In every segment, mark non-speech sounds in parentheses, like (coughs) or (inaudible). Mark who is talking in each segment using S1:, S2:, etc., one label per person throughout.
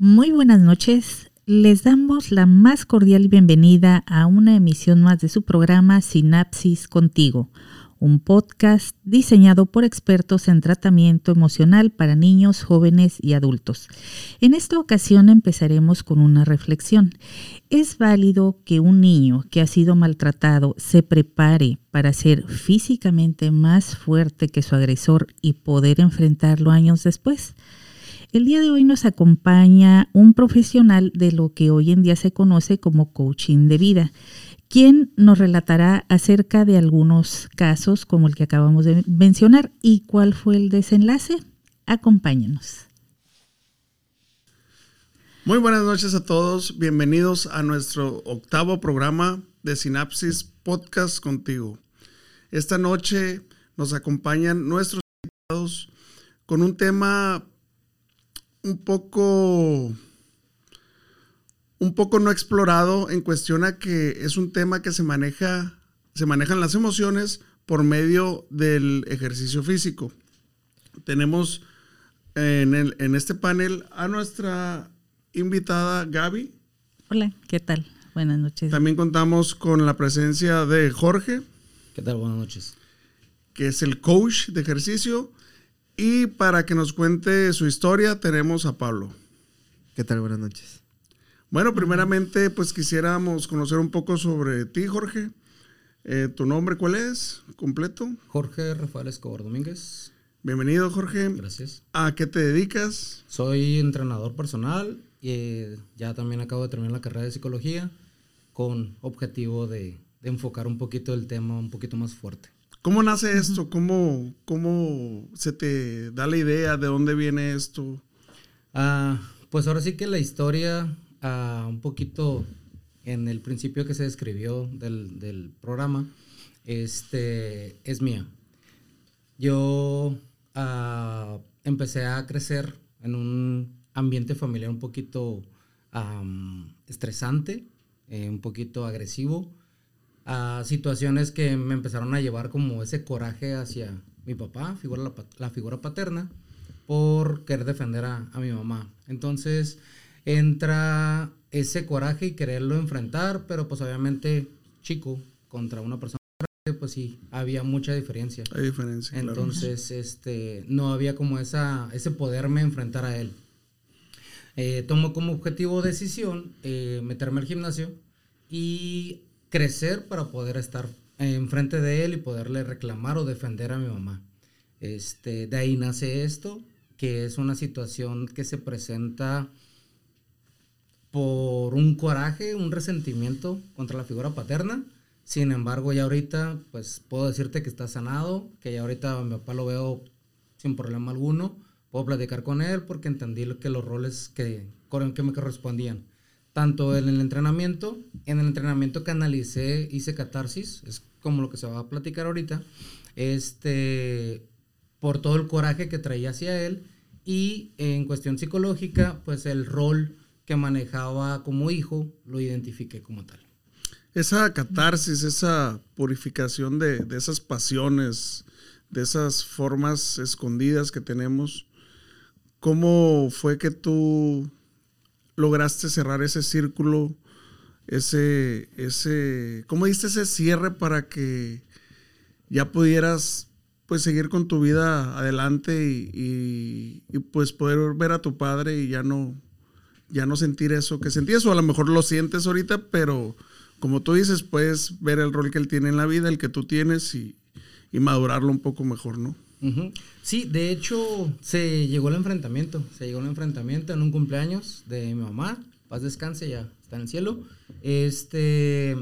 S1: Muy buenas noches. Les damos la más cordial bienvenida a una emisión más de su programa Sinapsis Contigo, un podcast diseñado por expertos en tratamiento emocional para niños, jóvenes y adultos. En esta ocasión empezaremos con una reflexión. ¿Es válido que un niño que ha sido maltratado se prepare para ser físicamente más fuerte que su agresor y poder enfrentarlo años después? El día de hoy nos acompaña un profesional de lo que hoy en día se conoce como coaching de vida, quien nos relatará acerca de algunos casos como el que acabamos de mencionar y cuál fue el desenlace. Acompáñenos.
S2: Muy buenas noches a todos, bienvenidos a nuestro octavo programa de Sinapsis Podcast contigo. Esta noche nos acompañan nuestros invitados con un tema un poco un poco no explorado en cuestión a que es un tema que se maneja se manejan las emociones por medio del ejercicio físico. Tenemos en, el, en este panel a nuestra invitada Gaby.
S1: Hola, ¿qué tal? Buenas noches.
S2: También contamos con la presencia de Jorge.
S3: ¿Qué tal? Buenas noches.
S2: Que es el coach de ejercicio. Y para que nos cuente su historia tenemos a Pablo.
S4: ¿Qué tal? Buenas noches.
S2: Bueno, primeramente pues quisiéramos conocer un poco sobre ti, Jorge. Eh, ¿Tu nombre cuál es? ¿Completo?
S3: Jorge Rafael Escobar Domínguez.
S2: Bienvenido, Jorge.
S3: Gracias.
S2: ¿A qué te dedicas?
S3: Soy entrenador personal y eh, ya también acabo de terminar la carrera de psicología con objetivo de, de enfocar un poquito el tema un poquito más fuerte.
S2: ¿Cómo nace esto? ¿Cómo, ¿Cómo se te da la idea de dónde viene esto?
S3: Ah, pues ahora sí que la historia, ah, un poquito en el principio que se describió del, del, programa, este, es mía. Yo ah, empecé a crecer en un ambiente familiar un poquito um, estresante, eh, un poquito agresivo a situaciones que me empezaron a llevar como ese coraje hacia mi papá, figura, la, la figura paterna, por querer defender a, a, mi mamá. Entonces entra ese coraje y quererlo enfrentar, pero pues obviamente chico contra una persona pues sí, había mucha diferencia.
S2: Hay diferencia.
S3: Entonces, claro. este, no había como esa, ese poderme enfrentar a él. Eh, tomo como objetivo decisión eh, meterme al gimnasio y crecer para poder estar enfrente de él y poderle reclamar o defender a mi mamá. Este, de ahí nace esto, que es una situación que se presenta por un coraje, un resentimiento contra la figura paterna. Sin embargo, ya ahorita, pues puedo decirte que está sanado, que ya ahorita a mi papá lo veo sin problema alguno. Puedo platicar con él porque entendí que los roles que, que me correspondían tanto en el entrenamiento, en el entrenamiento que analicé, hice catarsis, es como lo que se va a platicar ahorita, este, por todo el coraje que traía hacia él y en cuestión psicológica, pues el rol que manejaba como hijo lo identifiqué como tal.
S2: Esa catarsis, esa purificación de, de esas pasiones, de esas formas escondidas que tenemos, ¿cómo fue que tú lograste cerrar ese círculo, ese, ese, ¿cómo diste ese cierre para que ya pudieras pues seguir con tu vida adelante y, y, y, pues poder ver a tu padre y ya no, ya no sentir eso que sentías o a lo mejor lo sientes ahorita, pero como tú dices, puedes ver el rol que él tiene en la vida, el que tú tienes y, y madurarlo un poco mejor, ¿no?
S3: Sí, de hecho, se llegó el enfrentamiento. Se llegó el enfrentamiento en un cumpleaños de mi mamá. Paz descanse, ya está en el cielo. Este.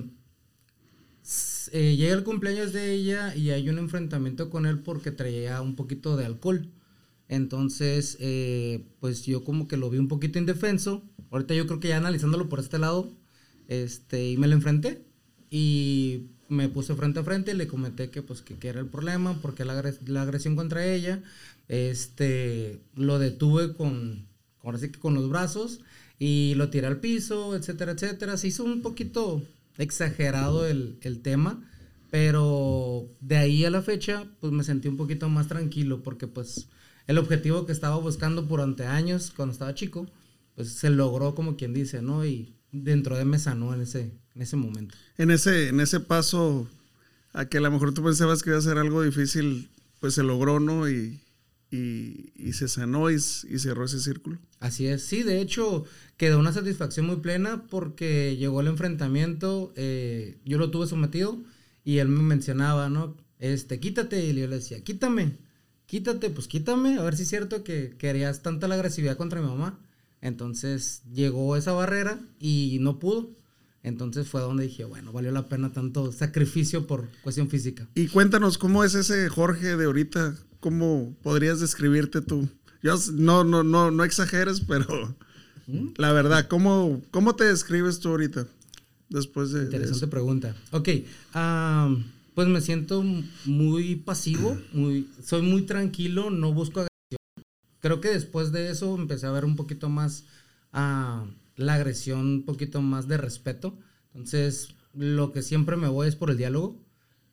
S3: Eh, llega el cumpleaños de ella y hay un enfrentamiento con él porque traía un poquito de alcohol. Entonces, eh, pues yo como que lo vi un poquito indefenso. Ahorita yo creo que ya analizándolo por este lado, este, y me lo enfrenté. Y me puse frente a frente y le comenté que pues que, que era el problema, porque la, la, agresión contra ella, este, lo detuve con, ahora sí que con los brazos y lo tiré al piso, etcétera, etcétera. Se hizo un poquito exagerado el, el tema, pero de ahí a la fecha pues me sentí un poquito más tranquilo porque pues el objetivo que estaba buscando durante años cuando estaba chico, pues se logró como quien dice, ¿no? Y dentro de me sanó en ese, en ese momento.
S2: En ese, en ese paso a que a lo mejor tú pensabas que iba a ser algo difícil, pues se logró, ¿no? Y, y, se sanó y, cerró ese círculo.
S3: Así es, sí, de hecho quedó una satisfacción muy plena porque llegó el enfrentamiento, eh, yo lo tuve sometido y él me mencionaba, ¿no? Este, quítate, y yo le decía, quítame, quítate, pues quítame, a ver si es cierto que querías tanta la agresividad contra mi mamá. Entonces llegó esa barrera y no pudo. Entonces fue donde dije, bueno, valió la pena tanto sacrificio por cuestión física.
S2: Y cuéntanos, ¿cómo es ese Jorge de ahorita? ¿Cómo podrías describirte tú? Yo no, no, no, no exageres, pero la verdad, ¿cómo, ¿cómo te describes tú ahorita? Después de.
S3: Interesante pregunta. Ok. pues me siento muy pasivo, muy, soy muy tranquilo, no busco agresión. Creo que después de eso empecé a ver un poquito más la agresión, un poquito más de respeto. Entonces, lo que siempre me voy es por el diálogo.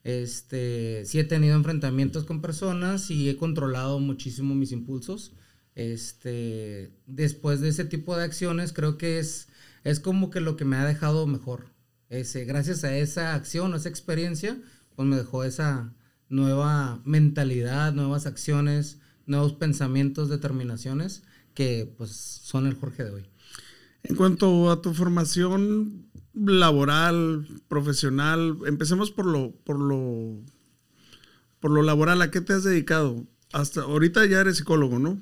S3: Este, sí he tenido enfrentamientos con personas y he controlado muchísimo mis impulsos. Este, después de ese tipo de acciones, creo que es, es como que lo que me ha dejado mejor. Ese, gracias a esa acción, a esa experiencia, pues me dejó esa nueva mentalidad, nuevas acciones, nuevos pensamientos, determinaciones que pues son el Jorge de hoy.
S2: En cuanto a tu formación laboral, profesional, empecemos por lo, por lo, por lo laboral. ¿A qué te has dedicado? Hasta ahorita ya eres psicólogo, ¿no?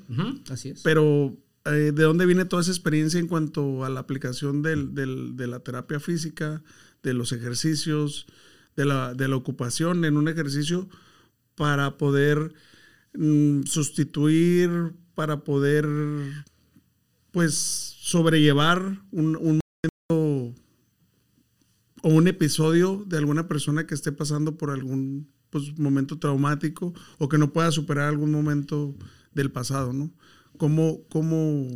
S3: así es.
S2: Pero eh, ¿de dónde viene toda esa experiencia en cuanto a la aplicación de la terapia física, de los ejercicios, de la, de la ocupación en un ejercicio para poder mm, sustituir, para poder pues sobrellevar un, momento o un episodio de alguna persona que esté pasando por algún pues, momento traumático o que no pueda superar algún momento del pasado, ¿no? ¿Cómo, cómo,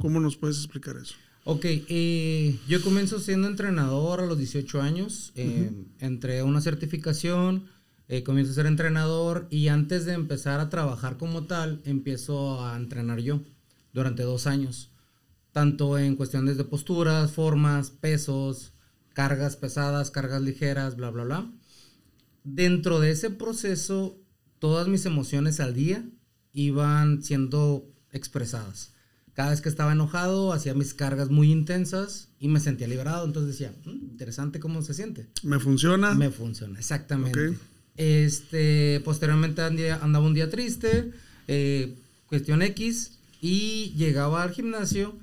S2: cómo nos puedes explicar eso?
S3: Ok, eh, yo comienzo siendo entrenador a los 18 años, eh, entré a una certificación, eh, comienzo a ser entrenador y antes de empezar a trabajar como tal, empiezo a entrenar yo durante dos años, tanto en cuestiones de posturas, formas, pesos, cargas pesadas, cargas ligeras, bla, bla, bla. Dentro de ese proceso, todas mis emociones al día iban siendo expresadas. Cada vez que estaba enojado, hacía mis cargas muy intensas y me sentía liberado. Entonces decía, mm, interesante cómo se siente.
S2: ¿Me funciona?
S3: Me funciona, exactamente. Este, posteriormente andaba un día triste, eh, cuestión X, y llegaba al gimnasio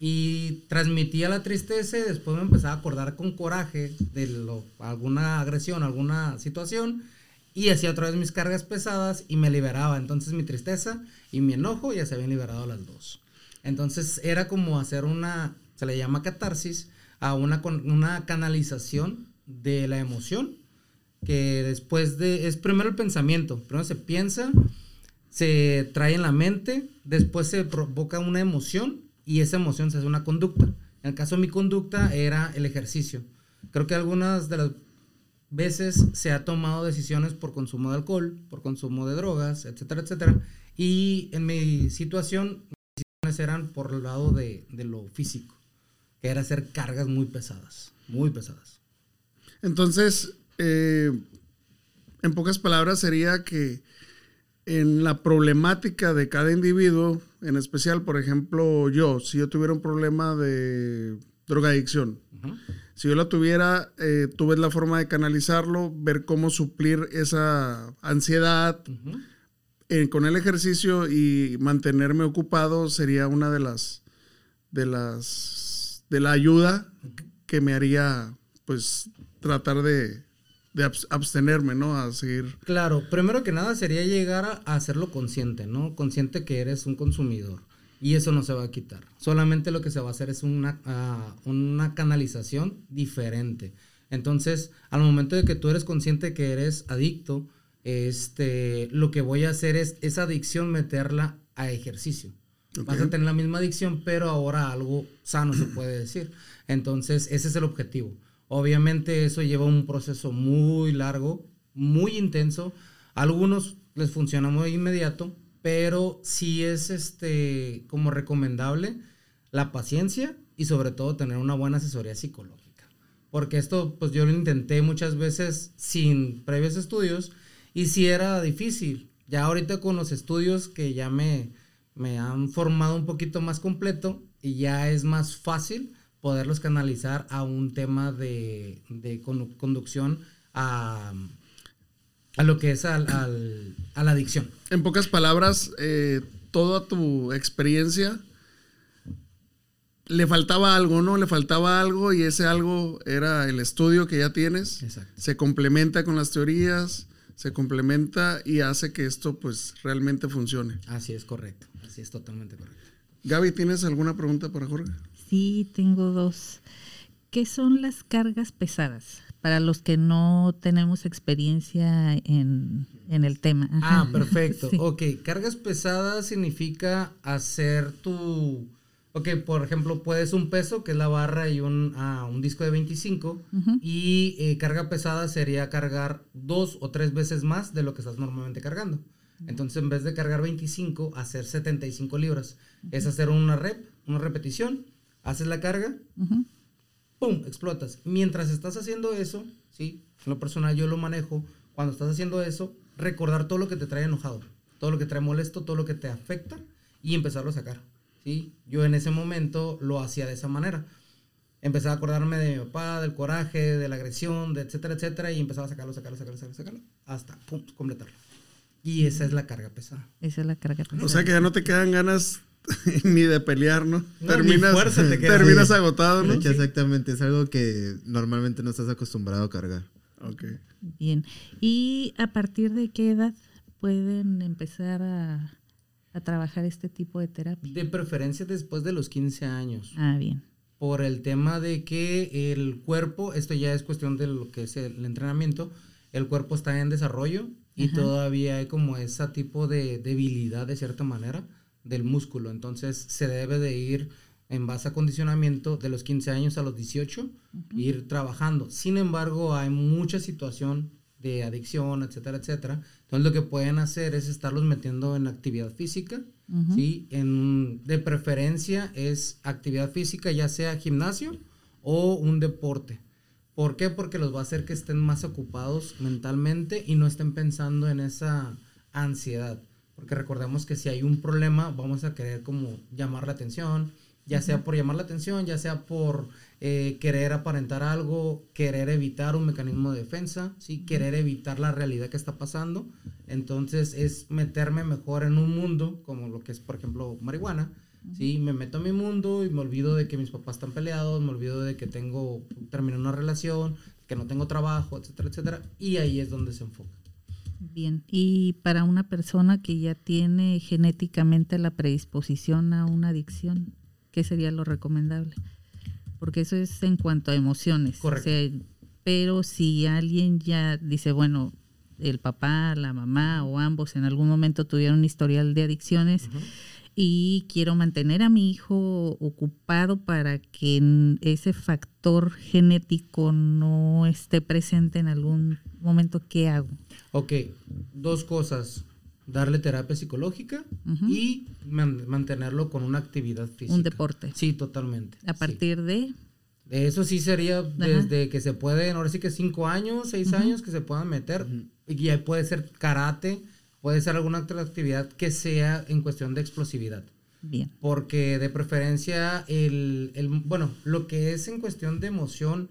S3: y transmitía la tristeza y después me empezaba a acordar con coraje de lo, alguna agresión, alguna situación y hacía otra vez mis cargas pesadas y me liberaba. Entonces mi tristeza y mi enojo ya se habían liberado las dos. Entonces era como hacer una, se le llama catarsis, a una, una canalización de la emoción que después de, es primero el pensamiento, primero se piensa, se trae en la mente, después se provoca una emoción y esa emoción se hace una conducta. En el caso de mi conducta era el ejercicio. Creo que algunas de las veces se ha tomado decisiones por consumo de alcohol, por consumo de drogas, etcétera, etcétera. Y en mi situación, mis decisiones eran por el lado de, de lo físico, que era hacer cargas muy pesadas, muy pesadas.
S2: Entonces, eh, en pocas palabras, sería que en la problemática de cada individuo, en especial, por ejemplo, yo, si yo tuviera un problema de drogadicción, si yo la tuviera, eh, tú ves la forma de canalizarlo, ver cómo suplir esa ansiedad eh, con el ejercicio y mantenerme ocupado sería una de las, de las, de la ayuda que me haría, pues, tratar de de abstenerme, ¿no? A seguir.
S3: Claro, primero que nada sería llegar a, hacerlo consciente, ¿no? Consciente que eres un consumidor. Y eso no se va a quitar. Solamente lo que se va a hacer es una, ah, una canalización diferente. Entonces, al momento de que tú eres consciente que eres adicto, este, lo que voy a hacer es esa adicción meterla a ejercicio. Vas a tener la misma adicción, pero ahora algo sano se puede decir. Entonces, ese es el objetivo. Obviamente eso lleva un proceso muy largo, muy intenso. A algunos les funciona muy inmediato, pero sí es este como recomendable la paciencia y sobre todo tener una buena asesoría psicológica. Porque esto, pues yo lo intenté muchas veces sin previos estudios y sí era difícil. Ya ahorita con los estudios que ya me, me han formado un poquito más completo y ya es más fácil poderlos canalizar a un tema de, de conducción a, a, lo que es al, al, a la adicción.
S2: En pocas palabras, eh, toda tu experiencia le faltaba algo, ¿no? Le faltaba algo y ese algo era el estudio que ya tienes.
S3: Exacto.
S2: Se complementa con las teorías, se complementa y hace que esto pues realmente funcione.
S3: Así es correcto, así es totalmente correcto.
S2: Gaby, ¿tienes alguna pregunta para Jorge?
S1: Sí, tengo dos. ¿Qué son las cargas pesadas? Para los que no tenemos experiencia en, el tema.
S3: Ah, (laughs) perfecto. Ok, cargas pesadas significa hacer tu Ok, por ejemplo, puedes un peso, que es la barra y un, ah, un disco de 25, y eh, carga pesada sería cargar dos o tres veces más de lo que estás normalmente cargando. Entonces, en vez de cargar 25, hacer 75 libras. Es hacer una rep, una repetición, haces la carga, ¡pum!, explotas. Mientras estás haciendo eso, ¿sí? En lo personal yo lo manejo, cuando estás haciendo eso, recordar todo lo que te trae enojado, todo lo que trae molesto, todo lo que te afecta, y empezarlo a sacar. Yo en ese momento lo hacía de esa manera. Empezaba a acordarme de mi papá, del coraje, de la agresión, de etcétera, etcétera, y empezaba a sacarlo, sacarlo, sacarlo, sacarlo, sacarlo hasta pum, completarlo. Y esa es la carga pesada.
S1: Esa es la carga pesada.
S2: O sea que ya no te quedan ganas (laughs) ni de pelear, ¿no? terminas, (laughs) terminas agotado, ¿no?
S4: exactamente, es algo que normalmente no estás acostumbrado a cargar.
S2: Ok.
S1: Bien. ¿Y a partir de qué edad pueden empezar a a trabajar este tipo de terapia?
S3: De preferencia después de los 15 años.
S1: Ah, bien.
S3: Por el tema de que el cuerpo, esto ya es cuestión de lo que es el entrenamiento, el cuerpo está en desarrollo y todavía hay como ese tipo de debilidad de cierta manera del músculo. Entonces se debe de ir en base a condicionamiento de los 15 años a los 18, ir trabajando. Sin embargo, hay mucha situación de adicción, etcétera, etcétera. Entonces lo que pueden hacer es estarlos metiendo en actividad física, ¿sí? En, de preferencia es actividad física, ya sea gimnasio o un deporte. ¿Por qué? Porque los va a hacer que estén más ocupados mentalmente y no estén pensando en esa ansiedad. Porque recordemos que si hay un problema, vamos a querer como llamar la atención, ya sea por llamar la atención, ya sea por eh, querer aparentar algo, querer evitar un mecanismo de defensa, ¿sí? querer evitar la realidad que está pasando. Entonces es meterme mejor en un mundo, como lo que es, por ejemplo, marihuana. ¿sí? Me meto en mi mundo y me olvido de que mis papás están peleados, me olvido de que tengo, terminé una relación, que no tengo trabajo, etcétera, etcétera. Y ahí es donde se enfoca.
S1: Bien, y para una persona que ya tiene genéticamente la predisposición a una adicción, ¿qué sería lo recomendable? Porque eso es en cuanto a emociones.
S3: Correcto.
S1: pero si alguien ya dice, bueno, el papá, la mamá o ambos en algún momento tuvieron un historial de adicciones y quiero mantener a mi hijo ocupado para que ese factor genético no esté presente en algún momento, ¿qué hago?
S3: Ok, dos cosas darle terapia psicológica y mantenerlo con una actividad física.
S1: Un deporte.
S3: Sí, totalmente.
S1: A partir de...
S3: Eso sí sería desde que se pueden, ahora sí que cinco años, seis años que se puedan meter. Y ahí puede ser karate, puede ser alguna otra actividad que sea en cuestión de explosividad.
S1: Bien.
S3: Porque de preferencia, el, el, bueno, lo que es en cuestión de emoción,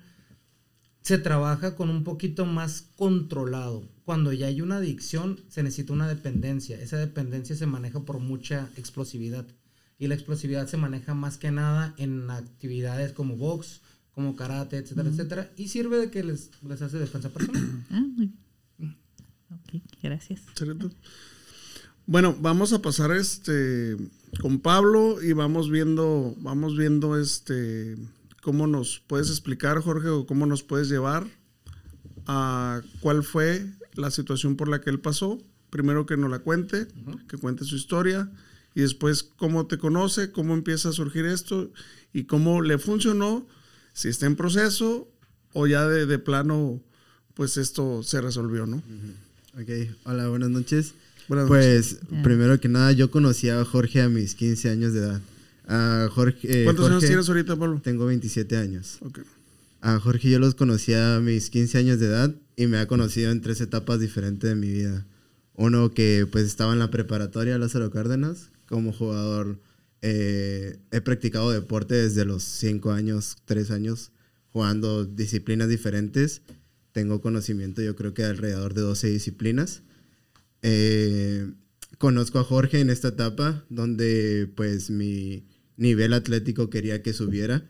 S3: se trabaja con un poquito más controlado. Cuando ya hay una adicción, se necesita una dependencia. Esa dependencia se maneja por mucha explosividad. Y la explosividad se maneja más que nada en actividades como box, como karate, etcétera, etcétera. Y sirve de que les, les hace defensa personal. (coughs)
S1: Ah, muy bien. Ok, gracias.
S2: Bueno, vamos a pasar este con Pablo y vamos viendo, vamos viendo este ¿Cómo nos puedes explicar, Jorge, o cómo nos puedes llevar a cuál fue la situación por la que él pasó? Primero que nos la cuente, que cuente su historia, y después cómo te conoce, cómo empieza a surgir esto y cómo le funcionó, si está en proceso o ya de, plano, pues esto se resolvió, ¿no?
S4: Ok, hola, buenas noches. Buenas pues, primero que nada, yo conocí a Jorge a mis 15 años de edad. A Jorge, eh,
S2: ¿Cuántos años
S4: Jorge-
S2: tienes ahorita, Pablo?
S4: Tengo 27 años.
S2: Ok.
S4: A Jorge yo los conocí a mis 15 años de edad y me ha conocido en tres etapas diferentes de mi vida. Uno que pues estaba en la preparatoria Lázaro Cárdenas como jugador. eh, he practicado deporte desde los 5 años, 3 años, jugando disciplinas diferentes. Tengo conocimiento yo creo que de alrededor de 12 disciplinas. Eh, conozco a Jorge en esta etapa donde pues mi nivel atlético quería que subiera,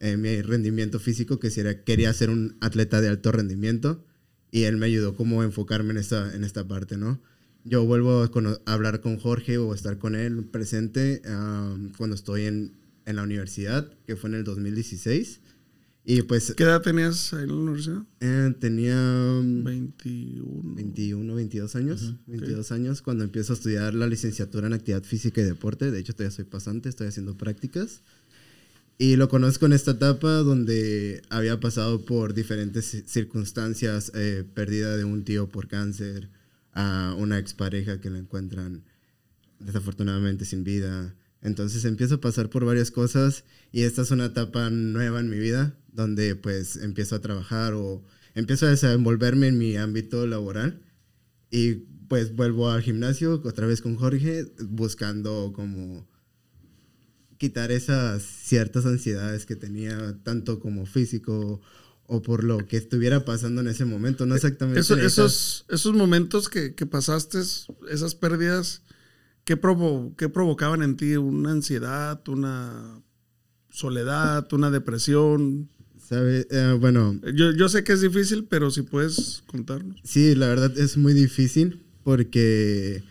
S4: eh, mi rendimiento físico que quería ser un atleta de alto rendimiento y él me ayudó como a enfocarme en esta, en esta parte, ¿no? Yo vuelvo a, hablar con Jorge o a estar con él presente ah, cuando estoy en, en la universidad, que fue en el 2016. Y pues
S2: ¿Qué edad tenías ahí en la universidad?
S4: eh, tenía
S2: 21.
S4: 21, 22 años. 22 años cuando empiezo a estudiar la licenciatura en actividad física y deporte. De hecho, todavía soy pasante, estoy haciendo prácticas. Y lo conozco en esta etapa donde había pasado por diferentes ci- circunstancias, eh, pérdida de un tío por cáncer, a una expareja que la encuentran desafortunadamente sin vida. Entonces empiezo a pasar por varias cosas y esta es una etapa nueva en mi vida donde pues empiezo a trabajar o empiezo a desenvolverme en mi ámbito laboral y pues vuelvo al gimnasio otra vez con Jorge buscando como quitar esas ciertas ansiedades que tenía tanto como físico o por lo que estuviera pasando en ese momento, no exactamente.
S2: Eso- esos, esos momentos que, que pasaste, esas pérdidas, ¿qué, provo- qué provocaban en ti? ¿Una ansiedad, una soledad, una depresión?
S4: ¿sabe? Eh, bueno,
S2: Yo, yo sé que es difícil, pero si puedes contarnos.
S4: Sí, la verdad es muy difícil porque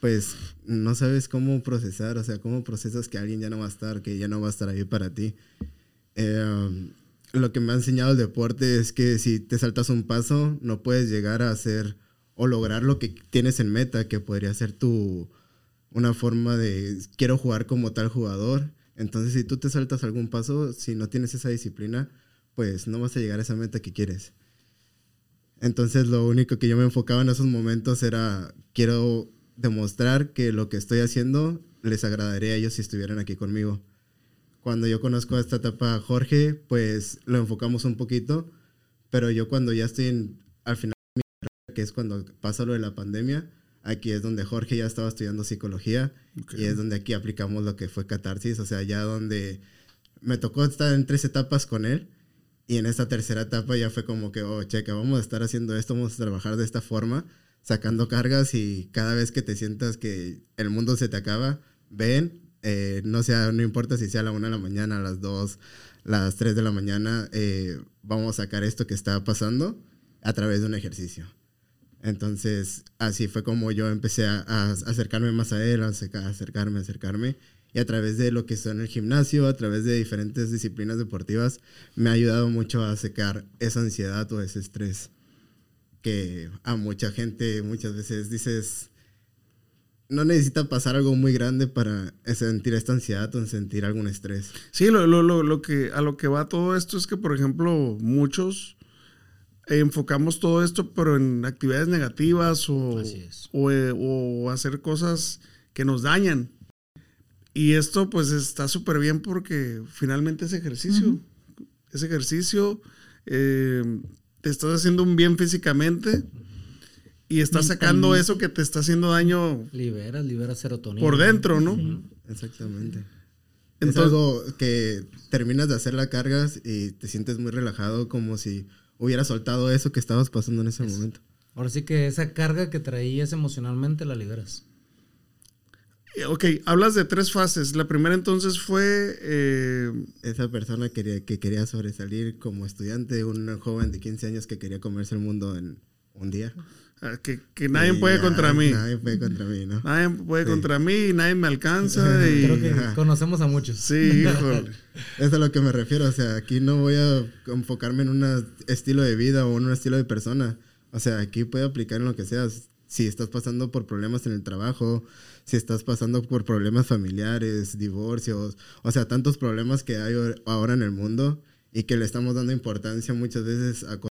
S4: pues no sabes cómo procesar, o sea, cómo procesas que alguien ya no va a estar, que ya no va a estar ahí para ti. Eh, lo que me ha enseñado el deporte es que si te saltas un paso, no puedes llegar a hacer o lograr lo que tienes en meta, que podría ser tu una forma de quiero jugar como tal jugador. Entonces, si tú te saltas algún paso, si no tienes esa disciplina, pues no vas a llegar a esa meta que quieres. Entonces lo único que yo me enfocaba en esos momentos era, quiero demostrar que lo que estoy haciendo les agradaría a ellos si estuvieran aquí conmigo. Cuando yo conozco a esta etapa a Jorge, pues lo enfocamos un poquito, pero yo cuando ya estoy en, al final de mi carrera, que es cuando pasa lo de la pandemia, aquí es donde Jorge ya estaba estudiando psicología y es donde aquí aplicamos lo que fue catarsis, o sea, ya donde me tocó estar en tres etapas con él y en esta tercera etapa ya fue como que, oh, checa, vamos a estar haciendo esto, vamos a trabajar de esta forma, sacando cargas y cada vez que te sientas que el mundo se te acaba, ven, eh, no sea, no importa si sea a la una de la mañana, a las dos, las tres de la mañana, eh, vamos a sacar esto que está pasando a través de un ejercicio. Entonces, así fue como yo empecé a, acercarme más a él, a acercarme, a acercarme. Y a través de lo que está en el gimnasio, a través de diferentes disciplinas deportivas, me ha ayudado mucho a secar esa ansiedad o ese estrés que a mucha gente muchas veces dices, no necesita pasar algo muy grande para sentir esta ansiedad o sentir algún estrés.
S2: Sí, lo, lo, lo, lo que, a lo que va todo esto es que, por ejemplo, muchos enfocamos todo esto, pero en actividades negativas o, o, eh, o hacer cosas que nos dañan. Y esto pues está súper bien porque finalmente es ejercicio. Es ejercicio, eh, te estás haciendo un bien físicamente y estás sacando
S1: Mentalmente.
S2: eso que te está haciendo daño
S3: Liberas, liberas serotonina.
S2: por dentro, ¿no?
S4: Exactamente. es
S2: Entonces-
S4: algo que terminas de hacer la cargas y te sientes muy relajado, como si hubieras soltado eso que estabas pasando en ese momento.
S3: Ahora sí que esa carga que traías emocionalmente la liberas.
S2: Eh, Ok, hablas de tres fases. La primera entonces fue... eh,
S4: Esa persona quería, que quería sobresalir como estudiante, un joven de 15 años que quería comerse el mundo en un día.
S2: ah, que, que nadie
S4: Y
S2: puede
S4: ya,
S2: contra mí.
S4: Nadie puede contra mí, ¿no?
S2: Nadie puede
S4: Sí.
S2: contra mí, nadie me alcanza. (laughs) Y,
S3: Creo que
S4: Ajá.
S3: conocemos a muchos.
S2: Sí, (laughs) híjole.
S4: Es a lo que me refiero, o sea, aquí no voy a enfocarme en un estilo de vida o en un estilo de persona. O sea, aquí puedo aplicar en lo que sea. Si estás pasando por problemas en el trabajo, si estás pasando por problemas familiares, divorcios, o sea, tantos problemas que hay ahor- ahora en el mundo y que le estamos dando importancia muchas veces a cosas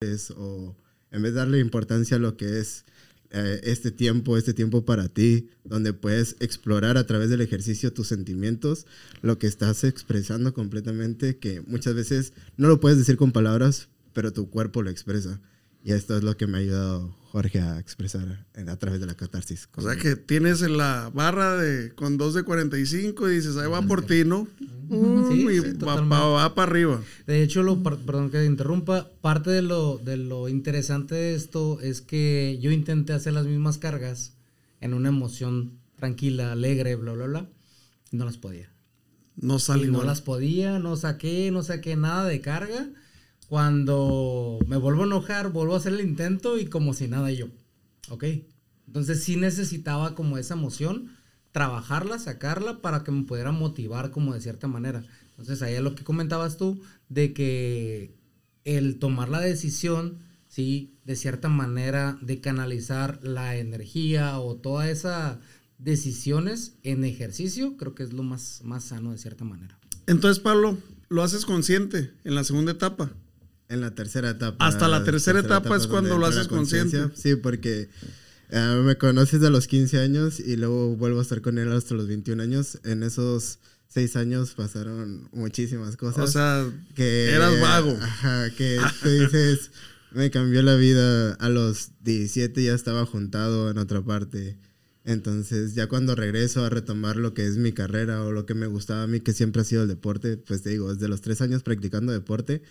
S4: materiales o en vez de darle importancia a lo que es eh, este tiempo, este tiempo para ti, donde puedes explorar a través del ejercicio tus sentimientos, lo que estás expresando completamente, que muchas veces no lo puedes decir con palabras, pero tu cuerpo lo expresa. Y esto es lo que me ha ayudado Jorge a expresar a través de la catarsis.
S2: O sea que tienes en la barra de con 2 de 45 y dices, ahí va por ti, ¿no?
S3: Sí,
S2: y
S3: sí,
S2: va, va- va para arriba.
S3: De hecho, lo, perdón que te interrumpa, parte de lo, de lo interesante de esto es que yo intenté hacer las mismas cargas en una emoción tranquila, alegre, bla, bla, bla, y no las podía.
S2: No
S3: Y
S2: sale
S3: no las podía, no saqué, no saqué nada de carga. Cuando me vuelvo a enojar, vuelvo a hacer el intento y como si nada yo. Ok. Entonces sí necesitaba como esa emoción, trabajarla, sacarla para que me pudiera motivar como de cierta manera. Entonces ahí es lo que comentabas tú, de que el tomar la decisión, sí, de cierta manera, de canalizar la energía o todas esas decisiones en ejercicio, creo que es lo más, más sano de cierta manera.
S2: Entonces, Pablo, lo haces consciente en la segunda etapa.
S4: En la tercera etapa.
S2: Hasta la tercera etapa es cuando lo haces consciente.
S4: Sí, porque eh, me conoces a los 15 años y luego vuelvo a estar con él hasta los 21 años. En esos seis años pasaron muchísimas cosas.
S2: O sea,
S4: que
S2: eras vago.
S4: Ajá, que tú dices, (laughs) me cambió la vida. A los 17 ya estaba juntado en otra parte. Entonces, ya cuando regreso a retomar lo que es mi carrera o lo que me gustaba a mí, que siempre ha sido el deporte, pues te digo, desde los tres años practicando deporte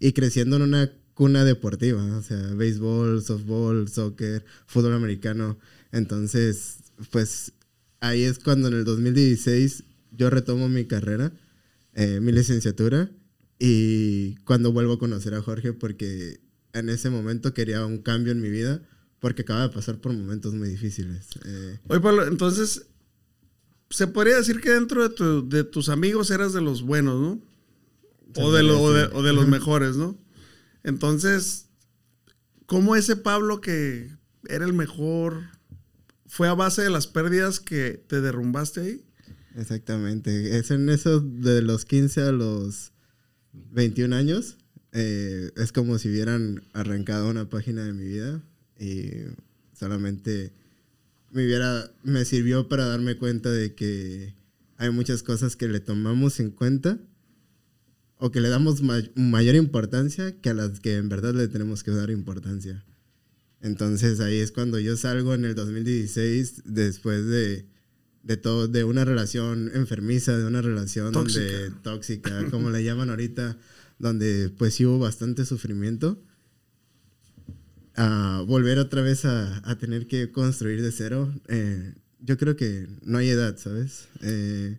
S4: y creciendo en una cuna deportiva, o sea, béisbol, softball, soccer, fútbol americano. Entonces, pues ahí es cuando en el 2016 yo retomo mi carrera, eh, mi licenciatura, y cuando vuelvo a conocer a Jorge, porque en ese momento quería un cambio en mi vida, porque acaba de pasar por momentos muy difíciles. Eh,
S2: Oye, Pablo, entonces, se podría decir que dentro de, tu- de tus amigos eras de los buenos, ¿no?
S4: Se
S2: O de, lo- o
S4: podría
S2: de-
S4: decir.
S2: o de los mejores, ¿no? Entonces, ¿cómo ese Pablo que era el mejor fue a base de las pérdidas que te derrumbaste ahí?
S4: Exactamente. Es en eso de los 15 a los 21 años. eh, es como si hubieran arrancado una página de mi vida y solamente me, hubiera, me sirvió para darme cuenta de que hay muchas cosas que le tomamos en cuenta o que le damos ma- mayor importancia que a las que en verdad le tenemos que dar importancia. Entonces ahí es cuando yo salgo en el 2016 después de, de todo, de una relación enfermiza, de una relación
S2: Tóxica.
S4: donde tóxica, como le llaman ahorita, donde pues sí hubo bastante sufrimiento. A volver otra vez a, a tener que construir de cero, eh, yo creo que no hay edad, ¿sabes? Eh,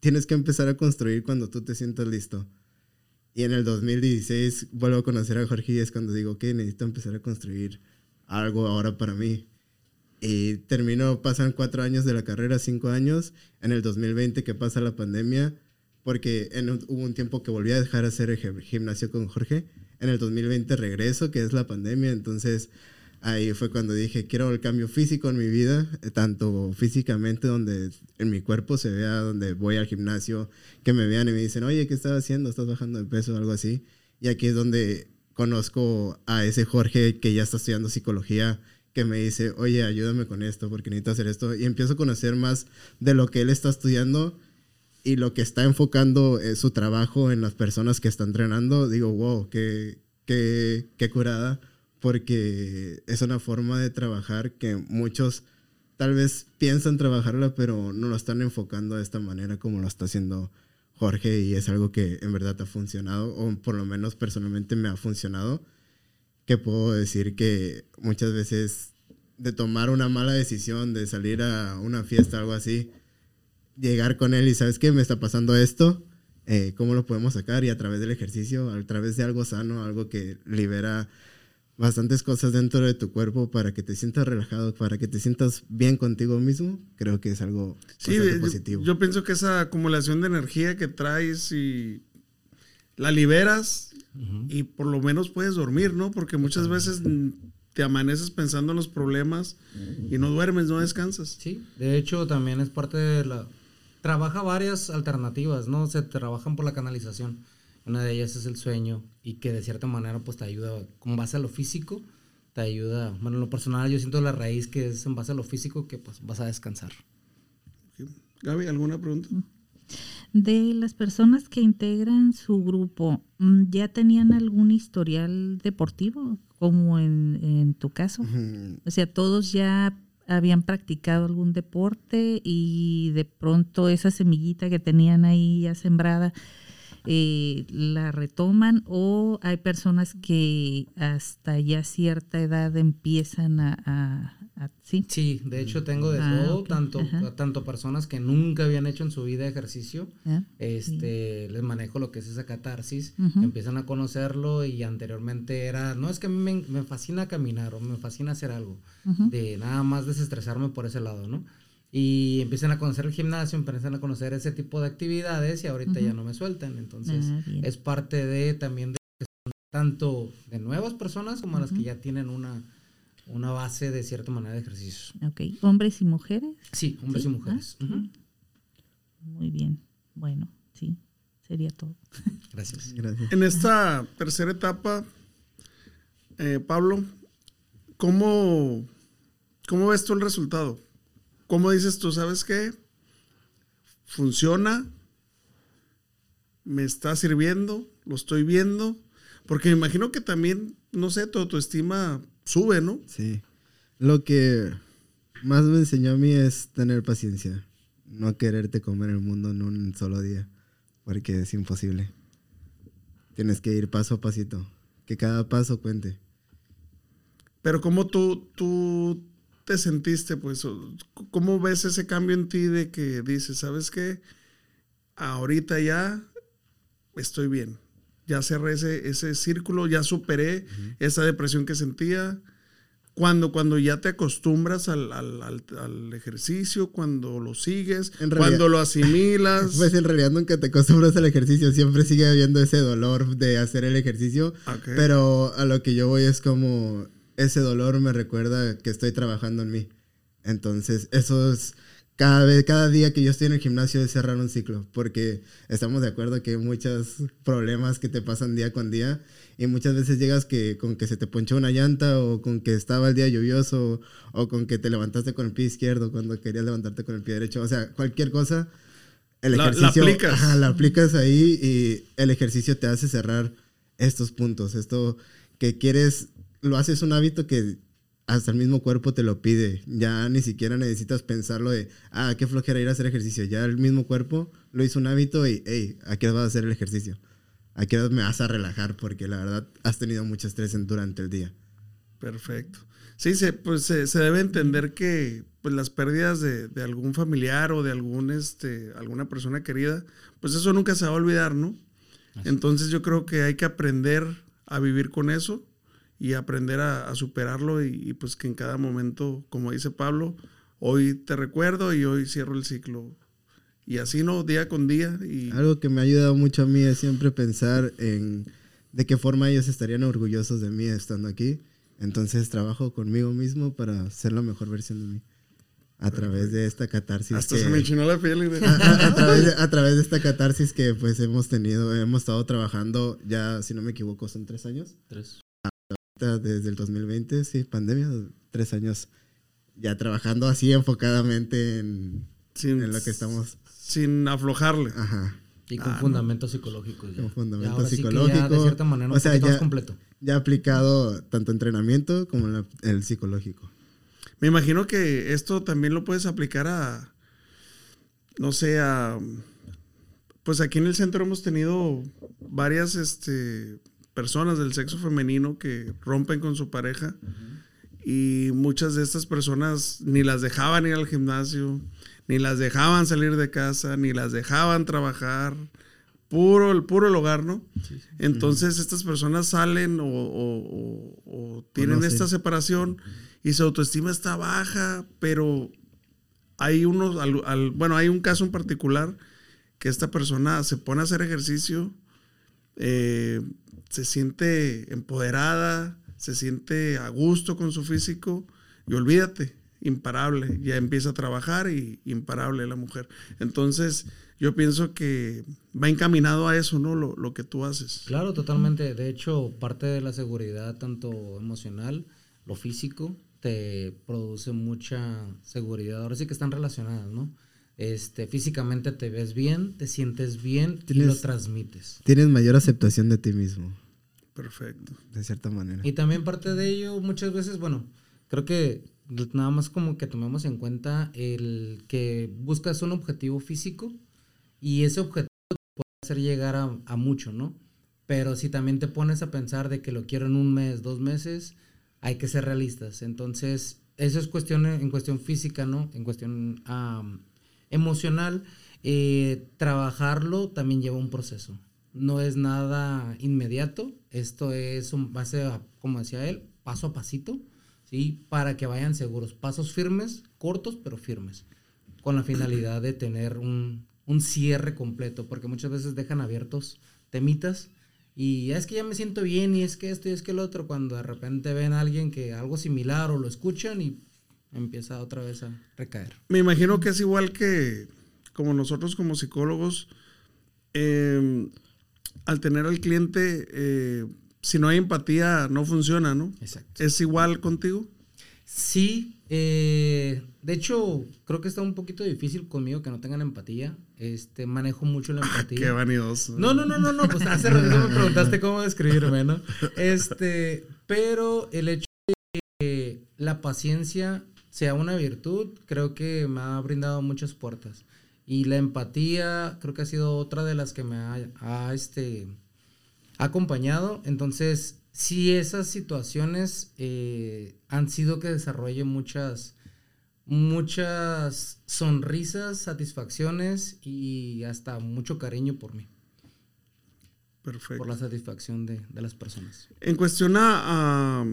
S4: tienes que empezar a construir cuando tú te sientas listo. Y en el 2016 vuelvo a conocer a Jorge y es cuando digo que necesito empezar a construir algo ahora para mí. Y termino, pasan cuatro años de la carrera, cinco años. En el 2020 que pasa la pandemia, porque en hubo un tiempo que volví a dejar hacer el gim- gimnasio con Jorge. En el 2020 regreso, que es la pandemia. Entonces ahí fue cuando dije, quiero el cambio físico en mi vida, eh, tanto físicamente, donde en mi cuerpo se vea, donde voy al gimnasio, que me vean y me dicen, oye, ¿qué estás haciendo? ¿Estás bajando de peso o algo así? Y aquí es donde conozco a ese Jorge que ya está estudiando psicología, que me dice, oye, ayúdame con esto, porque necesito hacer esto. Y empiezo a conocer más de lo que él está estudiando y lo que está enfocando eh, su trabajo en las personas que está entrenando. Digo, wow, qué, qué, qué curada, porque es una forma de trabajar que muchos tal vez piensan trabajarla, pero no lo están enfocando de esta manera como lo está haciendo Jorge y es algo que en verdad ha funcionado, o por lo menos personalmente me ha funcionado, que puedo decir que muchas veces de tomar una mala decisión, de salir a una fiesta algo así, llegar con él y sabes qué, me está pasando esto, eh, ¿cómo lo podemos sacar? Y a través del ejercicio, a través de algo sano, algo que libera bastantes cosas dentro de tu cuerpo para que te sientas relajado, para que te sientas bien contigo mismo, creo que es algo
S2: Sí, yo,
S4: positivo.
S2: yo pienso que esa acumulación de energía que traes y la liberas y por lo menos puedes dormir, ¿no? Porque muchas veces te amaneces pensando en los problemas y no duermes, no descansas.
S3: Sí, de hecho también es parte de la... Trabaja varias alternativas, ¿no? Se trabajan por la canalización. Una de ellas es el sueño y que de cierta manera pues te ayuda con base a lo físico, te ayuda. Bueno, en lo personal yo siento la raíz que es en base a lo físico que pues vas a descansar.
S2: Gaby, ¿alguna pregunta?
S1: De las personas que integran su grupo, mm, ¿ya tenían algún historial deportivo, como en, en tu caso? O sea, todos ya habían practicado algún deporte y de pronto esa semillita que tenían ahí ya sembrada eh, la retoman o hay personas que hasta ya cierta edad empiezan a... ¿sí?
S3: sí, de hecho tengo de ah, todo, tanto, tanto personas que nunca habían hecho en su vida ejercicio, ah, este, les manejo lo que es esa catarsis, empiezan a conocerlo y anteriormente era, no es que a mí me, me fascina caminar o me fascina hacer algo, de nada más desestresarme por ese lado, ¿no? y empiezan a conocer el gimnasio, empiezan a conocer ese tipo de actividades y ahorita ya no me sueltan. Entonces ah, es parte de también de tanto de nuevas personas como las que ya tienen una, una base de cierta manera de ejercicios.
S1: Ok, ¿hombres y mujeres?
S3: Sí, hombres y mujeres. Ah,
S1: Muy bien, bueno, sí, sería todo. (laughs)
S3: Gracias.
S2: En esta tercera etapa, eh, Pablo, ¿cómo, ¿cómo ves tú el resultado? ¿Cómo dices tú, sabes qué? Funciona, me está sirviendo, lo estoy viendo, porque me imagino que también, no sé, tu autoestima sube, ¿no?
S4: Sí. Lo que más me enseñó a mí es tener paciencia, no quererte comer el mundo en un solo día, porque es imposible. Tienes que ir paso a pasito, que cada paso cuente.
S2: Pero como tú, tú te sentiste, pues? ¿Cómo ves ese cambio en ti de que dices, ¿sabes qué? Ahorita ya estoy bien. Ya cerré ese, ese círculo, ya superé esa depresión que sentía. Cuando, cuando ya te acostumbras al, al, ejercicio, cuando lo sigues, cuando lo asimilas. (laughs)
S4: Pues en realidad nunca te acostumbras al ejercicio, siempre sigue habiendo ese dolor de hacer el ejercicio. Pero a lo que yo voy es como ese dolor me recuerda que estoy trabajando en mí. Entonces, eso es cada vez, cada día que yo estoy en el gimnasio es cerrar un ciclo, porque estamos de acuerdo que hay muchos problemas que te pasan día con día y muchas veces llegas que con que se te ponchó una llanta o con que estaba el día lluvioso o con que te levantaste con el pie izquierdo cuando querías levantarte con el pie derecho, o sea, cualquier cosa el ejercicio la aplicas. la aplicas ahí y el ejercicio te hace cerrar estos puntos, esto que quieres lo haces un hábito que hasta el mismo cuerpo te lo pide. Ya ni siquiera necesitas pensarlo de, ah, qué flojera ir a hacer ejercicio. Ya el mismo cuerpo lo hizo un hábito y, hey, ¿a qué vas a hacer el ejercicio? ¿A qué me vas a relajar? Porque la verdad has tenido mucho estrés durante el día.
S2: Perfecto. Sí, se, pues se, debe entender que pues, las pérdidas de, de, algún familiar o de algún, este, alguna persona querida, pues eso nunca se va a olvidar, ¿no? Entonces yo creo que hay que aprender a vivir con eso y aprender a, superarlo y, pues que en cada momento, como dice Pablo, hoy te recuerdo y hoy cierro el ciclo. Y así, ¿no? Día con día. Y...
S4: Algo que me ha ayudado mucho a mí es siempre pensar en de qué forma ellos estarían orgullosos de mí estando aquí. Entonces trabajo conmigo mismo para ser la mejor versión de mí. A través de esta catarsis.
S2: Hasta se me enchinó la piel. (laughs)
S4: A, través de, a, través de, esta catarsis que pues hemos tenido, hemos estado trabajando ya, si no me equivoco, son tres años.
S3: Tres
S4: desde el 2020, sí, pandemia, tres años ya trabajando así enfocadamente en, en lo que estamos.
S2: Sin aflojarle.
S4: Ajá.
S3: Y con ah, fundamentos psicológicos.
S4: Con fundamentos psicológicos. de
S3: cierta manera, o sea, ya, completo.
S4: Ya aplicado tanto entrenamiento como el psicológico.
S2: Me imagino que esto también lo puedes aplicar a, no sé, a, pues aquí en el centro hemos tenido varias, este, personas del sexo femenino que rompen con su pareja. Y muchas de estas personas ni las dejaban ir al gimnasio, ni las dejaban salir de casa, ni las dejaban trabajar, puro el puro el hogar, ¿no? Entonces estas personas salen o, tienen esta separación y su autoestima está baja, pero hay unos, bueno, hay un caso en particular que esta persona se pone a hacer ejercicio, eh, se siente empoderada, se siente a gusto con su físico y olvídate, imparable, ya empieza a trabajar y imparable la mujer. Entonces, yo pienso que va encaminado a eso, ¿no? Lo, que tú haces.
S3: Claro, totalmente. De hecho, parte de la seguridad, tanto emocional, lo físico te produce mucha seguridad. Ahora sí que están relacionadas, ¿no? Este, físicamente te ves bien, te sientes bien y lo transmites.
S4: Tienes mayor aceptación de ti mismo.
S2: Perfecto.
S4: De cierta manera.
S3: Y también parte de ello, muchas veces, bueno, creo que nada más como que tomemos en cuenta el que buscas un objetivo físico y ese objetivo puede hacer llegar a, a mucho, ¿no? Pero si también te pones a pensar de que lo quiero en un mes, dos meses, hay que ser realistas. Entonces, eso es cuestión en cuestión física, ¿no? En cuestión emocional. Eh, trabajarlo también lleva un proceso. No es nada inmediato. Esto es un base, como decía él, paso a pasito, ¿sí? Para que vayan seguros. Pasos firmes, cortos, pero firmes. Con la finalidad de tener un, un cierre completo, porque muchas veces dejan abiertos temitas y es que ya me siento bien y es que esto y es que el otro, cuando de repente ven a alguien que algo similar o lo escuchan y empieza otra vez a recaer.
S2: Me imagino que es igual que como nosotros como psicólogos, em, al tener al cliente, eh, si no hay empatía, no funciona, ¿no?
S3: Exacto.
S2: ¿Es igual contigo?
S3: Sí, eh, de hecho, creo que está un poquito difícil conmigo que no tengan empatía. Este, manejo mucho la empatía.
S2: Qué vanidoso.
S3: No, no, no, no, no, pues hace rato me preguntaste cómo describirme, ¿no? Este, pero el hecho de que la paciencia sea una virtud, creo que me ha brindado muchas puertas. Y la empatía creo que ha sido otra de las que me ha, ha este, acompañado. Entonces, si esas situaciones eh, han sido que desarrolle muchas, muchas sonrisas, satisfacciones y hasta mucho cariño por mí.
S2: Perfecto.
S3: Por la satisfacción de, las personas.
S2: En cuestión a,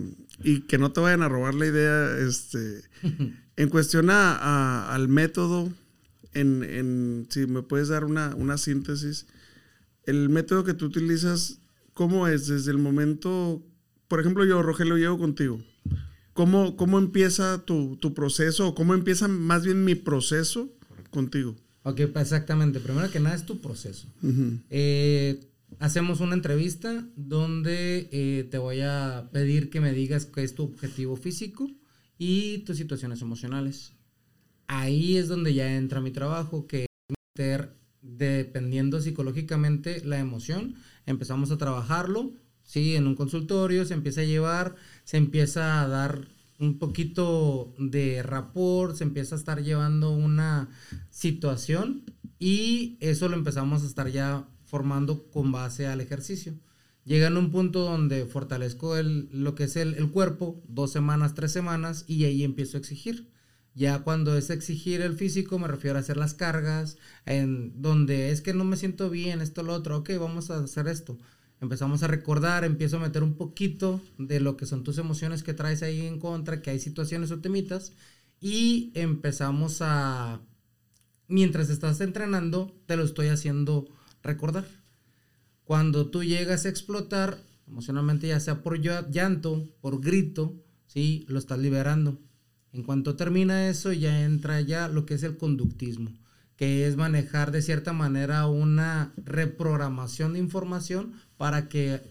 S2: y que no te vayan a robar la idea, este, (laughs) en cuestión a, al método, en, en, si me puedes dar una, una síntesis, el método que tú utilizas ¿Cómo es desde el momento, por ejemplo, yo, Rogelio, llego contigo? ¿Cómo, cómo empieza tu, tu proceso o cómo empieza más bien mi proceso contigo?
S3: Ok, exactamente. Primero que nada es tu proceso. Eh, hacemos una entrevista donde eh, te voy a pedir que me digas qué es tu objetivo físico y tus situaciones emocionales. Ahí es donde ya entra mi trabajo, que es meter, dependiendo psicológicamente, la emoción empezamos a trabajarlo, ¿sí? En un consultorio se empieza a llevar, se empieza a dar un poquito de rapport, se empieza a estar llevando una situación y eso lo empezamos a estar ya formando con base al ejercicio. Llega en un punto donde fortalezco el, lo que es el, el, cuerpo, dos semanas, tres semanas, y ahí empiezo a exigir. Ya cuando es exigir el físico, me refiero a hacer las cargas, en donde es que no me siento bien, esto, lo otro, ok, vamos a hacer esto. Empezamos a recordar, empiezo a meter un poquito de lo que son tus emociones que traes ahí en contra, que hay situaciones o temitas, y empezamos a, mientras estás entrenando, te lo estoy haciendo recordar. Cuando tú llegas a explotar emocionalmente, ya sea por llanto, por grito, ¿sí? Lo estás liberando en cuanto termina eso, ya entra ya lo que es el conductismo, que es manejar de cierta manera una reprogramación de información para que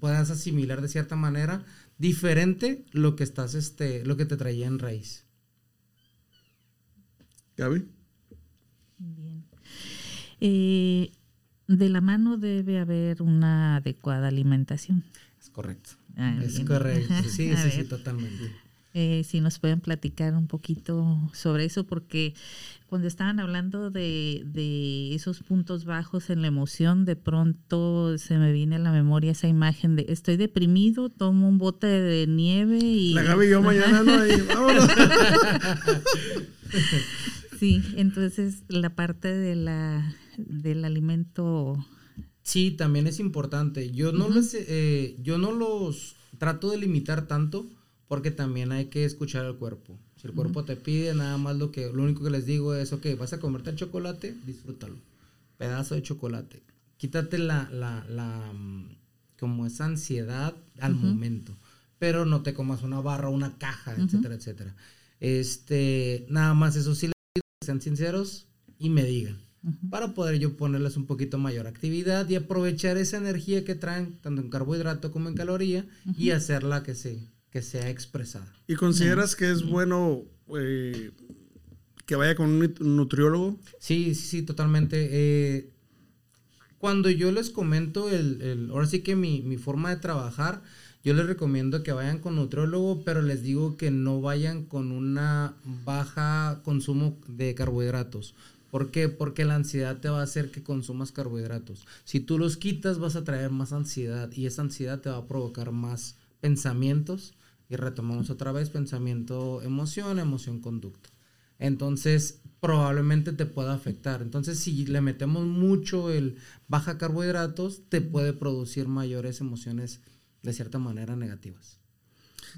S3: puedas asimilar de cierta manera diferente lo que estás, este, lo que te traía en raíz.
S2: Gaby.
S1: Bien. Eh, de la mano debe haber una adecuada alimentación.
S3: Es correcto. Ah, es correcto. (laughs) Sí, sí, sí, totalmente.
S1: Eh, si nos pueden platicar un poquito sobre eso, porque cuando estaban hablando de, de, esos puntos bajos en la emoción, de pronto se me viene a la memoria esa imagen de estoy deprimido, tomo un bote de nieve y...
S2: La Gaby yo mañana no (laughs) vámonos.
S1: sí, entonces la parte de la, del alimento...
S3: Sí, también es importante. Yo no, los, eh, yo no los trato de limitar tanto porque también hay que escuchar al cuerpo. Si el cuerpo te pide nada más lo que, lo único que les digo es, ok, vas a comerte el chocolate, disfrútalo. Pedazo de chocolate. Quítate la, la, la mm, como esa ansiedad al momento. Pero no te comas una barra, una caja, etcétera, etcétera. Este, nada más eso sí les digo, que sean sinceros y me digan. Para poder yo ponerles un poquito mayor actividad y aprovechar esa energía que traen, tanto en carbohidrato como en caloría, y hacerla que se que sea expresada.
S2: ¿Y consideras que es bueno eh, que vaya con un nutriólogo?
S3: Sí, sí, sí, totalmente. Eh, cuando yo les comento el, el ahora sí que mi, mi, forma de trabajar, yo les recomiendo que vayan con nutriólogo, pero les digo que no vayan con una baja consumo de carbohidratos. ¿Por qué? Porque la ansiedad te va a hacer que consumas carbohidratos. Si tú los quitas vas a traer más ansiedad y esa ansiedad te va a provocar más pensamientos y retomamos otra vez pensamiento, emoción, emoción, conducta. Entonces, probablemente te pueda afectar. Entonces, si le metemos mucho el baja carbohidratos, te puede producir mayores emociones de cierta manera negativas.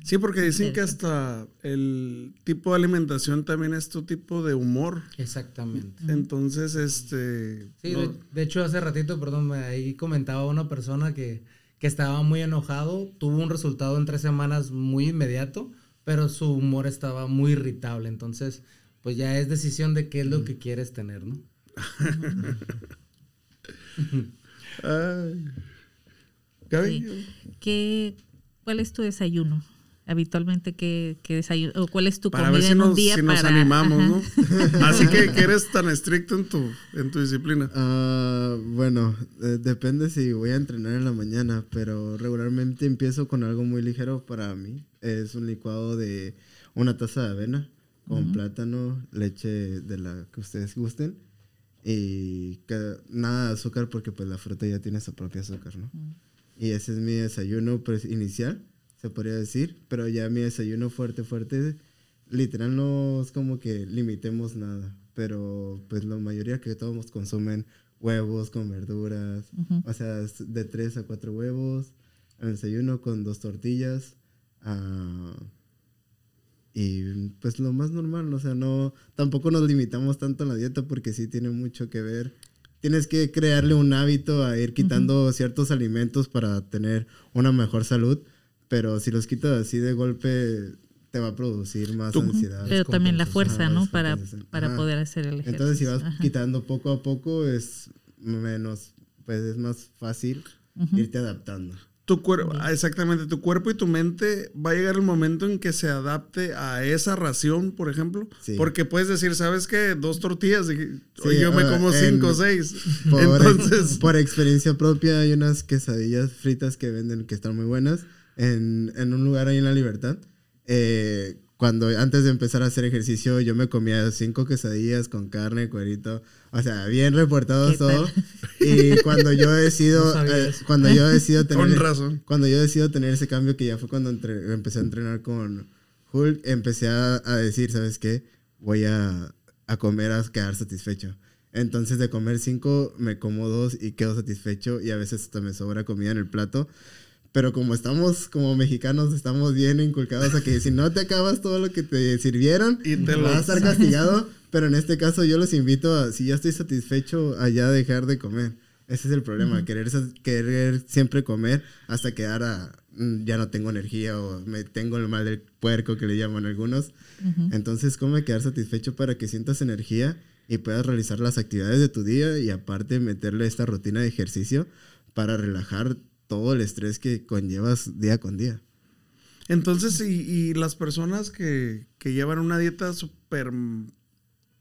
S2: Sí, porque dicen que hasta el tipo de alimentación también es tu tipo de humor.
S3: Exactamente.
S2: Entonces, este...
S3: Sí, de, hecho, hace ratito, perdón, ahí comentaba una persona que, que estaba muy enojado, tuvo un resultado en tres semanas muy inmediato, pero su humor estaba muy irritable. Entonces, pues ya es decisión de qué es lo que quieres tener, ¿no? (laughs)
S1: ¿Qué, ¿Cuál es tu desayuno? Habitualmente, ¿qué, qué desayuno? ¿O cuál es tu para comida en un día?
S2: Si nos animamos, ¿no? (laughs) Así que, eres tan estricto en tu, en tu disciplina.
S4: Ah, bueno, depende si voy a entrenar en la mañana, pero regularmente empiezo con algo muy ligero para mí. Es un licuado de una taza de avena con plátano, leche de la que ustedes gusten y nada de azúcar porque pues la fruta ya tiene su propio azúcar, ¿no? Y ese es mi desayuno pues, inicial, se podría decir, pero ya mi desayuno fuerte, fuerte, literal no es como que limitemos nada, pero pues la mayoría que todos consumen huevos con verduras, o sea, de tres a cuatro huevos, el desayuno con dos tortillas, uh, y pues lo más normal, o sea, no, tampoco nos limitamos tanto en la dieta porque sí tiene mucho que ver. Tienes que crearle un hábito a ir quitando ciertos alimentos para tener una mejor salud, pero si los quitas así de golpe te va a producir más ansiedad.
S1: Pero también la fuerza, ¿no? Para, para poder hacer el ejercicio.
S4: Entonces si vas quitando poco a poco es menos, pues es más fácil irte adaptando
S2: tu cuerpo, exactamente, tu cuerpo y tu mente va a llegar el momento en que se adapte a esa ración, por ejemplo. Porque puedes decir, ¿sabes qué? Dos tortillas y yo me como cinco o seis.
S4: Por, (laughs) Entonces... (laughs) por experiencia propia hay unas quesadillas fritas que venden que están muy buenas en, en un lugar ahí en La Libertad. Eh, cuando antes de empezar a hacer ejercicio yo me comía cinco quesadillas con carne, cuerito, o sea, bien reportado todo. Y cuando yo (laughs) decido, eh, cuando yo decido tener, cuando yo decido tener ese cambio que ya fue cuando empecé a entrenar con Hulk, empecé a, decir, ¿sabes qué? Voy a, a comer a quedar satisfecho. Entonces de comer cinco me como dos y quedo satisfecho y a veces hasta me sobra comida en el plato. Pero como estamos como mexicanos, estamos bien inculcados a que si no te acabas todo lo que te sirvieron, y te vas a estar castigado. Pero en este caso yo los invito a, si ya estoy satisfecho, a ya dejar de comer. Ese es el problema, querer, querer siempre comer hasta quedar a, mm, ya no tengo energía o me tengo el mal del puerco que le llaman algunos. Entonces, come quedar satisfecho para que sientas energía y puedas realizar las actividades de tu día y aparte meterle esta rutina de ejercicio para relajar todo el estrés que conllevas día con día.
S2: Entonces, y, las personas que, llevan una dieta súper,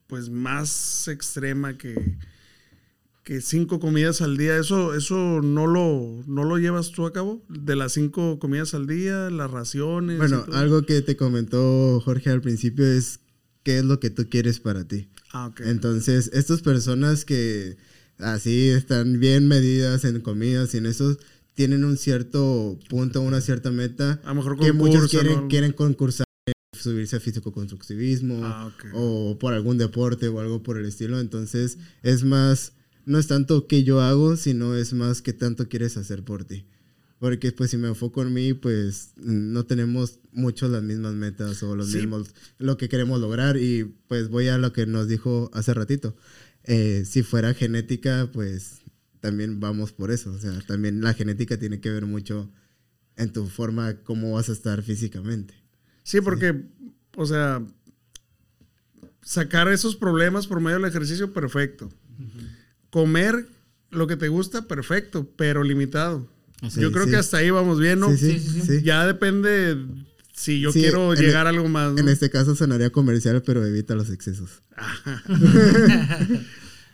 S2: pues más extrema que, que cinco comidas al día, ¿eso, eso no, lo, no lo llevas tú a cabo? De las cinco comidas al día, las raciones.
S4: Bueno, algo que te comentó Jorge al principio es qué es lo que tú quieres para ti. Ah, ok. Entonces, estas personas que así están bien medidas en comidas y en eso, tienen un cierto punto, una cierta meta.
S2: A lo mejor
S4: que muchos quieren, quieren concursar, subirse a físico-constructivismo ah, o por algún deporte o algo por el estilo. Entonces, es más, no es tanto que yo hago, sino es más que tanto quieres hacer por ti. Porque pues si me enfoco en mí, pues no tenemos muchos las mismas metas o los mismos, lo que queremos lograr. Y pues voy a lo que nos dijo hace ratito. Eh, si fuera genética, pues también vamos por eso. O sea, también la genética tiene que ver mucho en tu forma, cómo vas a estar físicamente.
S2: Sí, porque, o sea, sacar esos problemas por medio del ejercicio, perfecto. Comer lo que te gusta, perfecto, pero limitado. Yo creo que hasta ahí vamos bien, ¿no?
S4: Sí, sí,
S2: Ya depende si yo
S4: Sí,
S2: quiero llegar
S4: el-
S2: a algo más. ¿no?
S4: En este caso sonaría comercial, pero evita los excesos. (laughs)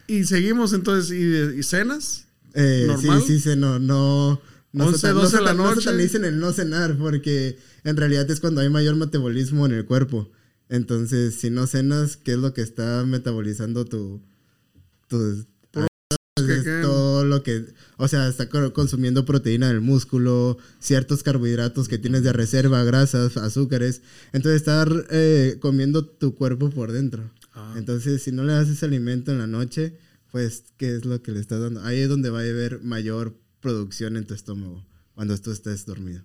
S2: Y seguimos entonces, ¿y, y cenas?
S4: Eh,
S2: ¿Normal?
S4: Sí, sí, sí, no, no. No
S2: 11,
S4: satan- no
S2: 12 de la
S4: satan- no
S2: noche.
S4: satanicen el no cenar, porque en realidad es cuando hay mayor metabolismo en el cuerpo. Entonces, si no cenas, ¿qué es lo que está metabolizando tu. tu
S2: ¿Qué,
S4: es
S2: qué?
S4: todo lo que. O sea, está co- consumiendo proteína del músculo, ciertos carbohidratos que tienes de reserva, grasas, azúcares. Entonces, estar eh, comiendo tu cuerpo por dentro.
S2: Ah.
S4: Entonces, si no le das ese alimento en la noche, pues, ¿qué es lo que le estás dando? Ahí es donde va a haber mayor producción en tu estómago, cuando tú estés dormido.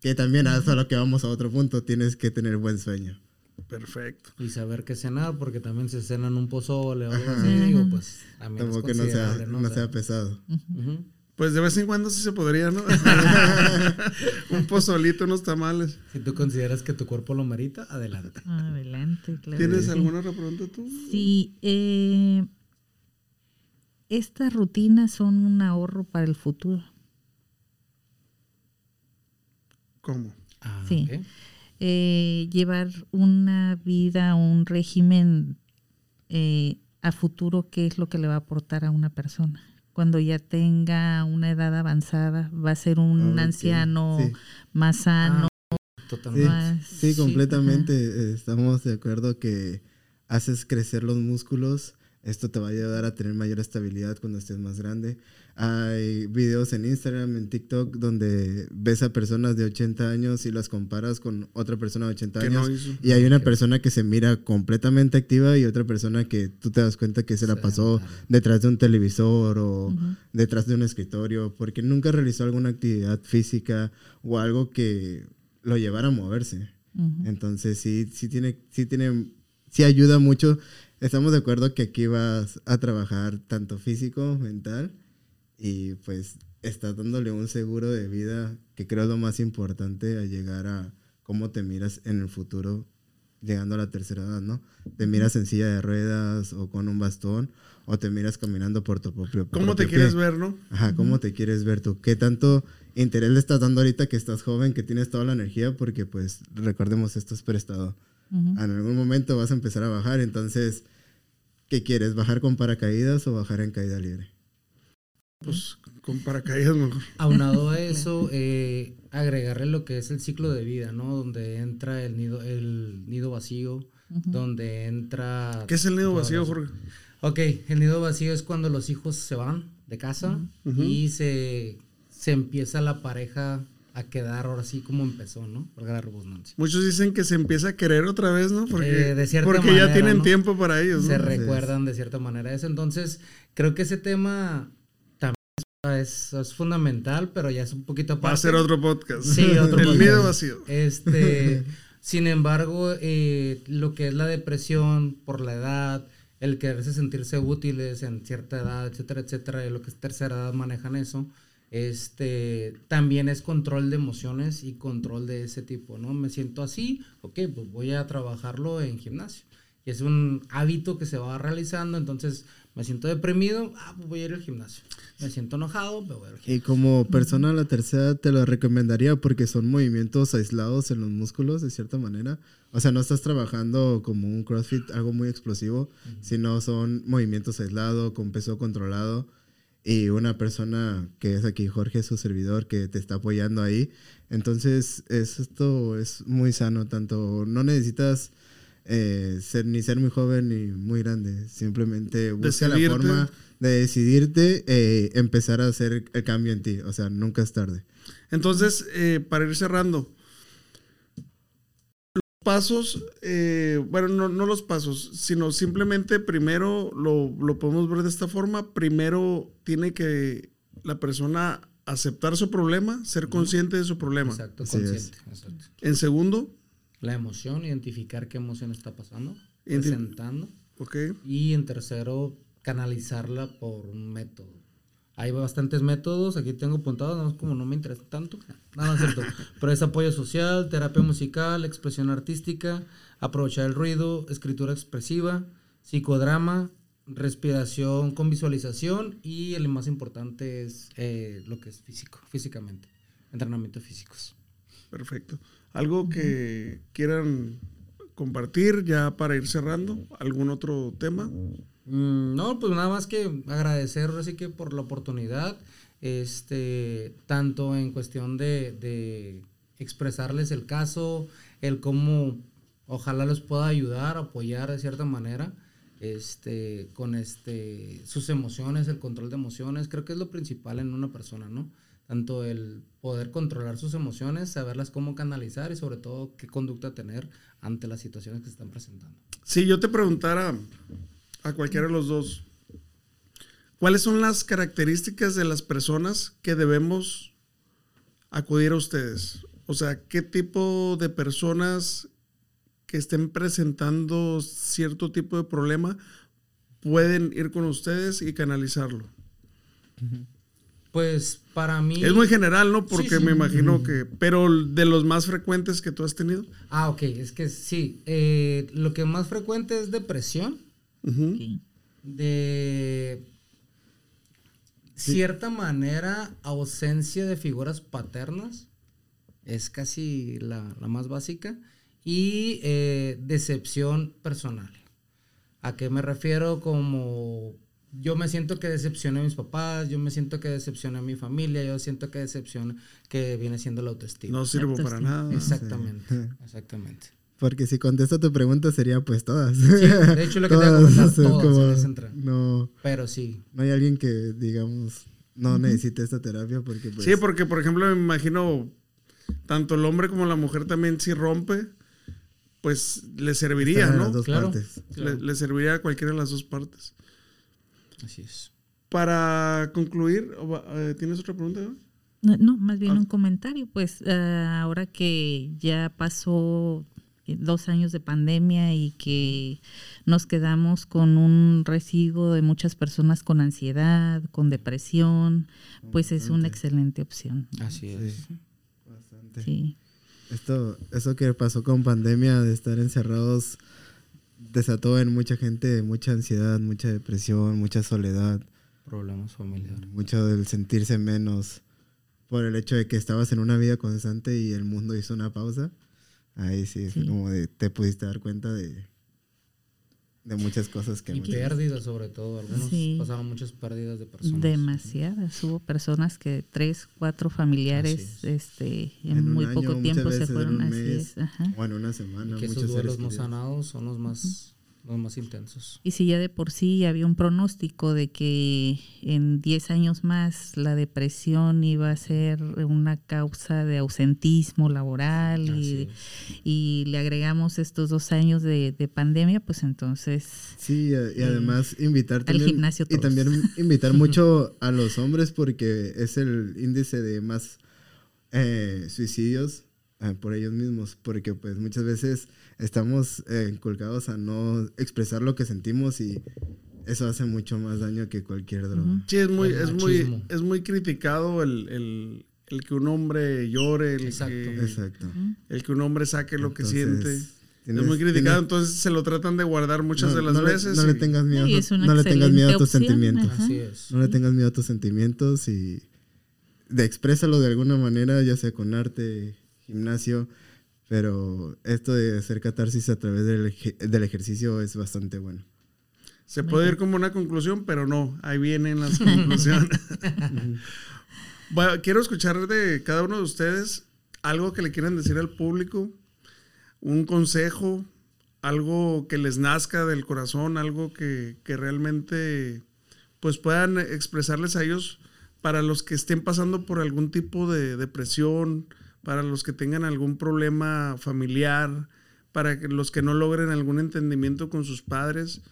S4: Que también, hasta lo que vamos a otro punto, tienes que tener buen sueño.
S2: Perfecto.
S3: Y saber qué cenar, porque también se cenan un pozole o algo así, digo, pues también es
S4: Tampoco que no sea,
S3: ¿no?
S4: no
S3: sea,
S4: pesado.
S3: ujú.
S2: Pues de vez en cuando sí se podría, ¿no? (laughs) Un pozolito, unos tamales.
S3: Si tú consideras que tu cuerpo lo merita, adelante.
S1: Adelante, claro.
S2: ¿Tienes
S1: sí.
S2: alguna otra pregunta tú?
S1: Sí, eh, estas rutinas son un ahorro para el futuro.
S2: ¿Cómo?
S3: Ah,
S1: Sí.
S3: ok.
S1: Eh, llevar una vida, un régimen eh, a futuro, ¿qué es lo que le va a aportar a una persona? Cuando ya tenga una edad avanzada, va a ser un anciano
S4: sí.
S1: más sano.
S4: Sí,
S3: Totalmente.
S1: más-
S4: sí,
S1: sí,
S4: completamente. eh, Estamos de acuerdo que haces crecer los músculos. Esto te va a ayudar a tener mayor estabilidad cuando estés más grande. Hay videos en Instagram, en TikTok, donde ves a personas de 80 años y las comparas con otra persona de 80
S2: Que
S4: años.
S2: no hizo.
S4: Y hay una persona que se mira completamente activa y otra persona que tú te das cuenta que se la pasó detrás de un televisor o detrás de un escritorio porque nunca realizó alguna actividad física o algo que lo llevara a moverse. Entonces sí, sí tiene, sí tiene, sí ayuda mucho. Estamos de acuerdo que aquí vas a trabajar tanto físico, mental y pues estás dándole un seguro de vida que creo es lo más importante a llegar a cómo te miras en el futuro llegando a la tercera edad, ¿no? Te miras en silla de ruedas o con un bastón o te miras caminando por tu propio
S2: ¿Cómo te quieres ver, no?
S4: Ajá, ¿cómo te quieres ver tú? ¿Qué tanto interés le estás dando ahorita que estás joven, que tienes toda la energía? Porque pues recordemos, esto es prestado.
S1: Ujú.
S4: En algún momento vas a empezar a bajar, entonces, ¿qué quieres? ¿Bajar con paracaídas o bajar en caída libre?
S2: Pues con paracaídas mejor.
S3: Aunado a (laughs) eso, eh, agregarle lo que es el ciclo de vida, ¿no? Donde entra el nido, el nido vacío, donde entra...
S2: ¿Qué es el nido vacío, Jorge?
S3: Ok, el nido vacío es cuando los hijos se van de casa y se, se empieza la pareja a quedar ahora sí como empezó, ¿no? Por la redundancia.
S2: Muchos dicen que se empieza a querer otra vez, ¿no? Porque,
S3: Eh, de cierta
S2: porque
S3: manera,
S2: ya tienen
S3: ¿no?
S2: tiempo para ellos,
S3: se
S2: ¿no?
S3: recuerdan de cierta manera eso. Entonces, creo que ese tema es, es fundamental, pero ya es un poquito aparte.
S2: Va a ser otro podcast.
S3: Sí, otro (laughs)
S2: El
S3: podcast.
S2: nido vacío.
S3: Este, (laughs) sin embargo, eh, lo que es la depresión por la edad, el quererse sentirse útiles en cierta edad, etcétera, etcétera, y lo que es tercera edad manejan eso. Este, también es control de emociones y control de ese tipo, ¿no? Me siento así, ok, pues voy a trabajarlo en gimnasio. Y es un hábito que se va realizando, entonces me siento deprimido, ah, pues voy a ir al gimnasio. Me siento enojado, voy a ir al gimnasio.
S4: Y como persona de la tercera te lo recomendaría porque son movimientos aislados en los músculos de cierta manera. O sea, no estás trabajando como un CrossFit, algo muy explosivo, sino son movimientos aislados, con peso controlado. Y una persona que es aquí, Jorge, su servidor, que te está apoyando ahí. Entonces, es- esto es muy sano, tanto no necesitas eh, ser ni ser muy joven ni muy grande. Simplemente busca la forma de decidirte, eh, empezar a hacer el cambio en ti. O sea, nunca es tarde.
S2: Entonces, eh, para ir cerrando, los pasos, eh, bueno, no, no los pasos, sino simplemente primero lo, lo podemos ver de esta forma. Primero tiene que la persona aceptar su problema, ser consciente de su problema.
S3: Exacto, consciente. exacto.
S2: En segundo,
S3: La emoción, identificar qué emoción está pasando, presentando.
S2: ok,
S3: Y en tercero, canalizarla por un método. Hay bastantes métodos, aquí tengo apuntados, no como no me interesa tanto. No es cierto. Pero es apoyo social, terapia musical, expresión artística, aprovechar el ruido, escritura expresiva, psicodrama, respiración con visualización y el más importante es eh, lo que es físico, físicamente, entrenamiento físicos.
S2: Perfecto. ¿Algo que quieran compartir ya para ir cerrando? ¿Algún otro tema?
S3: Mm, no, pues nada más que agradecer así que por la oportunidad, este, tanto en cuestión de, de expresarles el caso, el cómo ojalá les pueda ayudar, apoyar de cierta manera, este, con este, sus emociones, el control de emociones, creo que es lo principal en una persona, ¿no? Tanto el poder controlar sus emociones, saberlas cómo canalizar y sobre todo qué conducta tener ante las situaciones que se están presentando.
S2: Si yo te preguntara a cualquiera de los dos, ¿cuáles son las características de las personas que debemos acudir a ustedes? O sea, ¿qué tipo de personas que estén presentando cierto tipo de problema pueden ir con ustedes y canalizarlo?
S3: Pues para mí...
S2: Es muy general, ¿no? Porque me imagino que... Pero de los más frecuentes que tú has tenido.
S3: Ah, ok. Es que sí. Eh, lo que más frecuente es depresión. De cierta manera, ausencia de figuras paternas. Es casi la, más básica. Y eh, decepción personal. ¿A qué me refiero? Como yo me siento que decepcioné a mis papás, yo me siento que decepcioné a mi familia, yo siento que decepciona que viene siendo la autoestima.
S2: No sirvo para nada.
S3: Exactamente, (laughs) exactamente.
S4: Porque si contesto tu pregunta sería pues todas.
S3: Sí, de (laughs) hecho lo que te voy a comentar, (laughs) todas
S4: No,
S3: pero sí.
S4: No hay alguien que, digamos, no necesite esta terapia porque pues...
S2: Sí, porque por ejemplo me imagino, tanto el hombre como la mujer también si rompe, pues le serviría, ¿no?
S4: Las claro,
S2: Le, serviría a cualquiera de las dos partes.
S3: Así es.
S2: Para concluir, eh, ¿tienes otra pregunta?
S1: No, más bien ah. un comentario. Pues eh, ahora que ya pasó dos años de pandemia y que nos quedamos con un residuo de muchas personas con ansiedad, con depresión, pues es una excelente opción.
S3: Así es.
S4: Bastante. Sí. Esto, eso que pasó con pandemia de estar encerrados desató en mucha gente mucha ansiedad, mucha depresión, mucha soledad.
S3: Problemas familiares.
S4: Mucho del sentirse menos por el hecho de que estabas en una vida constante y el mundo hizo una pausa. Ahí sí, como de, te pudiste dar cuenta de, de muchas cosas que...
S3: Y pérdidas sobre todo, algunos pasaron muchas pérdidas de personas.
S1: Demasiadas, hubo personas que tres, cuatro familiares este, en, muy poco tiempo se fueron así.
S4: O en una semana.
S3: Y que esos duelos no sanados son los más los más intensos.
S1: Y si ya de por sí había un pronóstico de que en 10 años más la depresión iba a ser una causa de ausentismo laboral y, le agregamos estos dos años de, pandemia, pues entonces...
S4: Sí, y eh, además invitar
S1: también... gimnasio
S4: Y también (laughs) invitar mucho a los hombres porque es el índice de más eh, suicidios eh, por ellos mismos, porque pues muchas veces estamos eh, inculcados a no expresar lo que sentimos y eso hace mucho más daño que cualquier droga.
S2: Sí, es muy, es muy, es muy criticado el, que un hombre llore, el, Que, el que un hombre saque lo que siente. es muy criticado, entonces se lo tratan de guardar muchas de las veces.
S4: no, le tengas miedo, no le tengas miedo a tus sentimientos. No le tengas miedo a tus sentimientos y de exprésalo de alguna manera, ya sea con arte, gimnasio, pero esto de hacer catarsis a través del, del ejercicio es bastante bueno.
S2: Se puede ir como una conclusión, pero no, ahí vienen las (laughs) conclusiones. (laughs) (laughs) quiero escuchar de cada uno de ustedes algo que le quieran decir al público, un consejo, algo que les nazca del corazón, algo que, que realmente pues puedan expresarles a ellos para los que estén pasando por algún tipo de depresión, para los que tengan algún problema familiar, para los que no logren algún entendimiento con sus padres,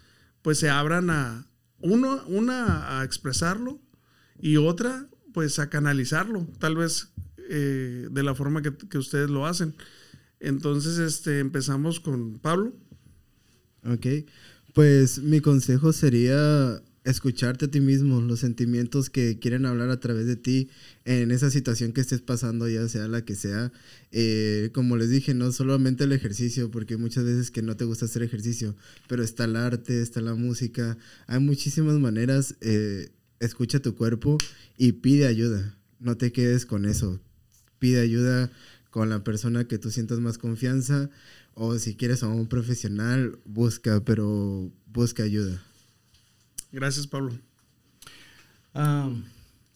S2: pues se abran a, uno, una a expresarlo y otra pues a canalizarlo, tal vez eh, de la forma que, que, ustedes lo hacen. Entonces, este, empezamos con Pablo.
S4: Ok, pues mi consejo sería escucharte a ti mismo, los sentimientos que quieren hablar a través de ti en esa situación que estés pasando, ya sea la que sea. Eh, como les dije, no solamente el ejercicio, porque muchas veces que no te gusta hacer ejercicio, pero está el arte, está la música, hay muchísimas maneras. Eh, escucha tu cuerpo y pide ayuda, no te quedes con eso. Pide ayuda con la persona que tú sientas más confianza o si quieres a un profesional, busca, pero busca ayuda.
S2: Gracias, Pablo.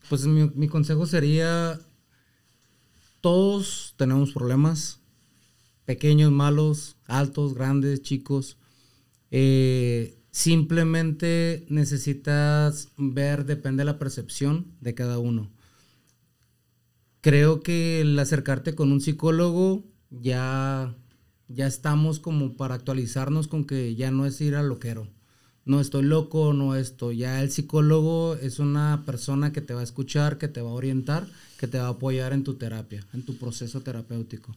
S3: Pues mi, mi consejo sería, todos tenemos problemas, pequeños, malos, altos, grandes, chicos. Eh, simplemente necesitas ver, depende de la percepción de cada uno. Creo que el acercarte con un psicólogo ya, ya estamos como para actualizarnos con que ya no es ir al loquero. No estoy loco, no esto. Ya el psicólogo es una persona que te va a escuchar, que te va a orientar, que te va a apoyar en tu terapia, en tu proceso terapéutico.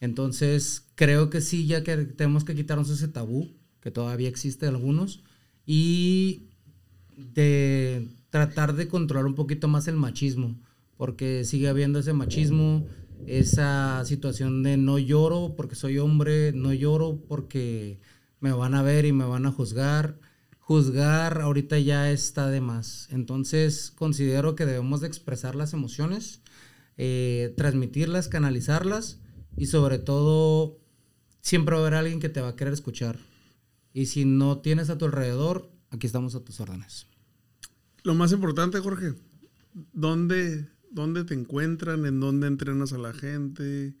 S3: Entonces, creo que sí, ya que tenemos que quitarnos ese tabú, que todavía existe algunos, y de tratar de controlar un poquito más el machismo, porque sigue habiendo ese machismo, esa situación de no lloro porque soy hombre, no lloro porque me van a ver y me van a juzgar. Juzgar ahorita ya está de más. Entonces considero que debemos de expresar las emociones, eh, transmitirlas, canalizarlas y sobre todo siempre va a haber alguien que te va a querer escuchar. Y si no tienes a tu alrededor, aquí estamos a tus órdenes.
S2: Lo más importante, Jorge, ¿dónde, dónde te encuentran? ¿En dónde entrenas a la gente?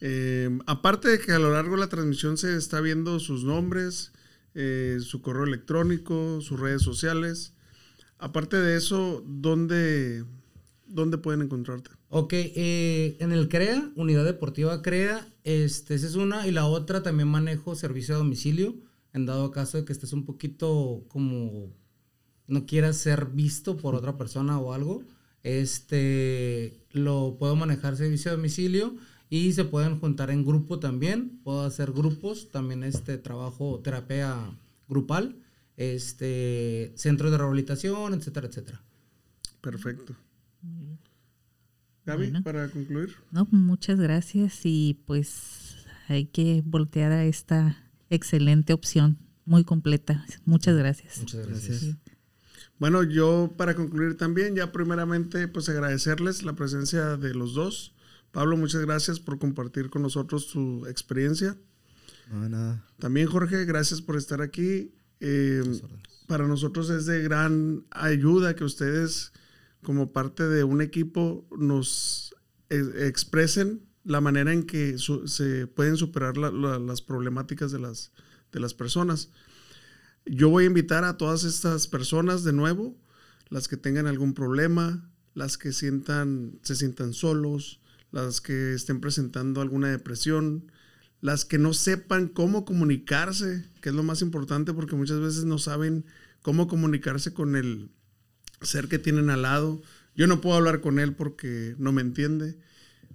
S2: Eh, aparte de que a lo largo de la transmisión se está viendo sus nombres, eh, su correo electrónico, sus redes sociales. Aparte de eso, ¿dónde, dónde pueden encontrarte?
S3: Ok, eh, en el CREA, Unidad Deportiva CREA, este, esa es una, y la otra también manejo servicio a domicilio, en dado caso de que estés un poquito como no quieras ser visto por otra persona o algo, este, lo puedo manejar servicio a domicilio y se pueden juntar en grupo también, puedo hacer grupos, también este trabajo terapia grupal, este, centro de rehabilitación, etcétera, etcétera.
S2: Perfecto. Gaby,
S1: Bueno.
S2: para concluir.
S1: No, muchas gracias y pues hay que voltear a esta excelente opción, muy completa. Muchas gracias.
S3: Muchas gracias.
S4: Gracias.
S2: Bueno, yo para concluir también, ya primeramente, pues agradecerles la presencia de los dos. Pablo, muchas gracias por compartir con nosotros tu experiencia.
S4: No, nada.
S2: También Jorge, gracias por estar aquí. Eh, para nosotros es de gran ayuda que ustedes, como parte de un equipo, nos eh, expresen la manera en que se pueden superar la- la- las problemáticas de las, de las personas. Yo voy a invitar a todas estas personas de nuevo, las que tengan algún problema, las que sientan, se sientan solos, las que estén presentando alguna depresión, las que no sepan cómo comunicarse, que es lo más importante porque muchas veces no saben cómo comunicarse con el ser que tienen al lado. Yo no puedo hablar con él porque no me entiende.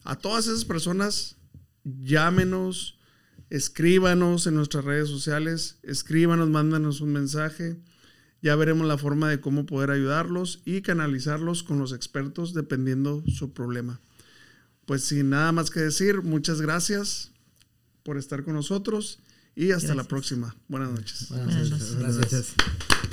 S2: A todas esas personas, llámenos, escríbanos en nuestras redes sociales, escríbanos, mándanos un mensaje. Ya veremos la forma de cómo poder ayudarlos y canalizarlos con los expertos dependiendo su problema. Pues sin nada más que decir, muchas gracias por estar con nosotros y hasta la próxima. Buenas noches.
S3: Buenas
S1: Buenas
S3: noches.
S1: noches.
S3: Gracias.
S4: Gracias.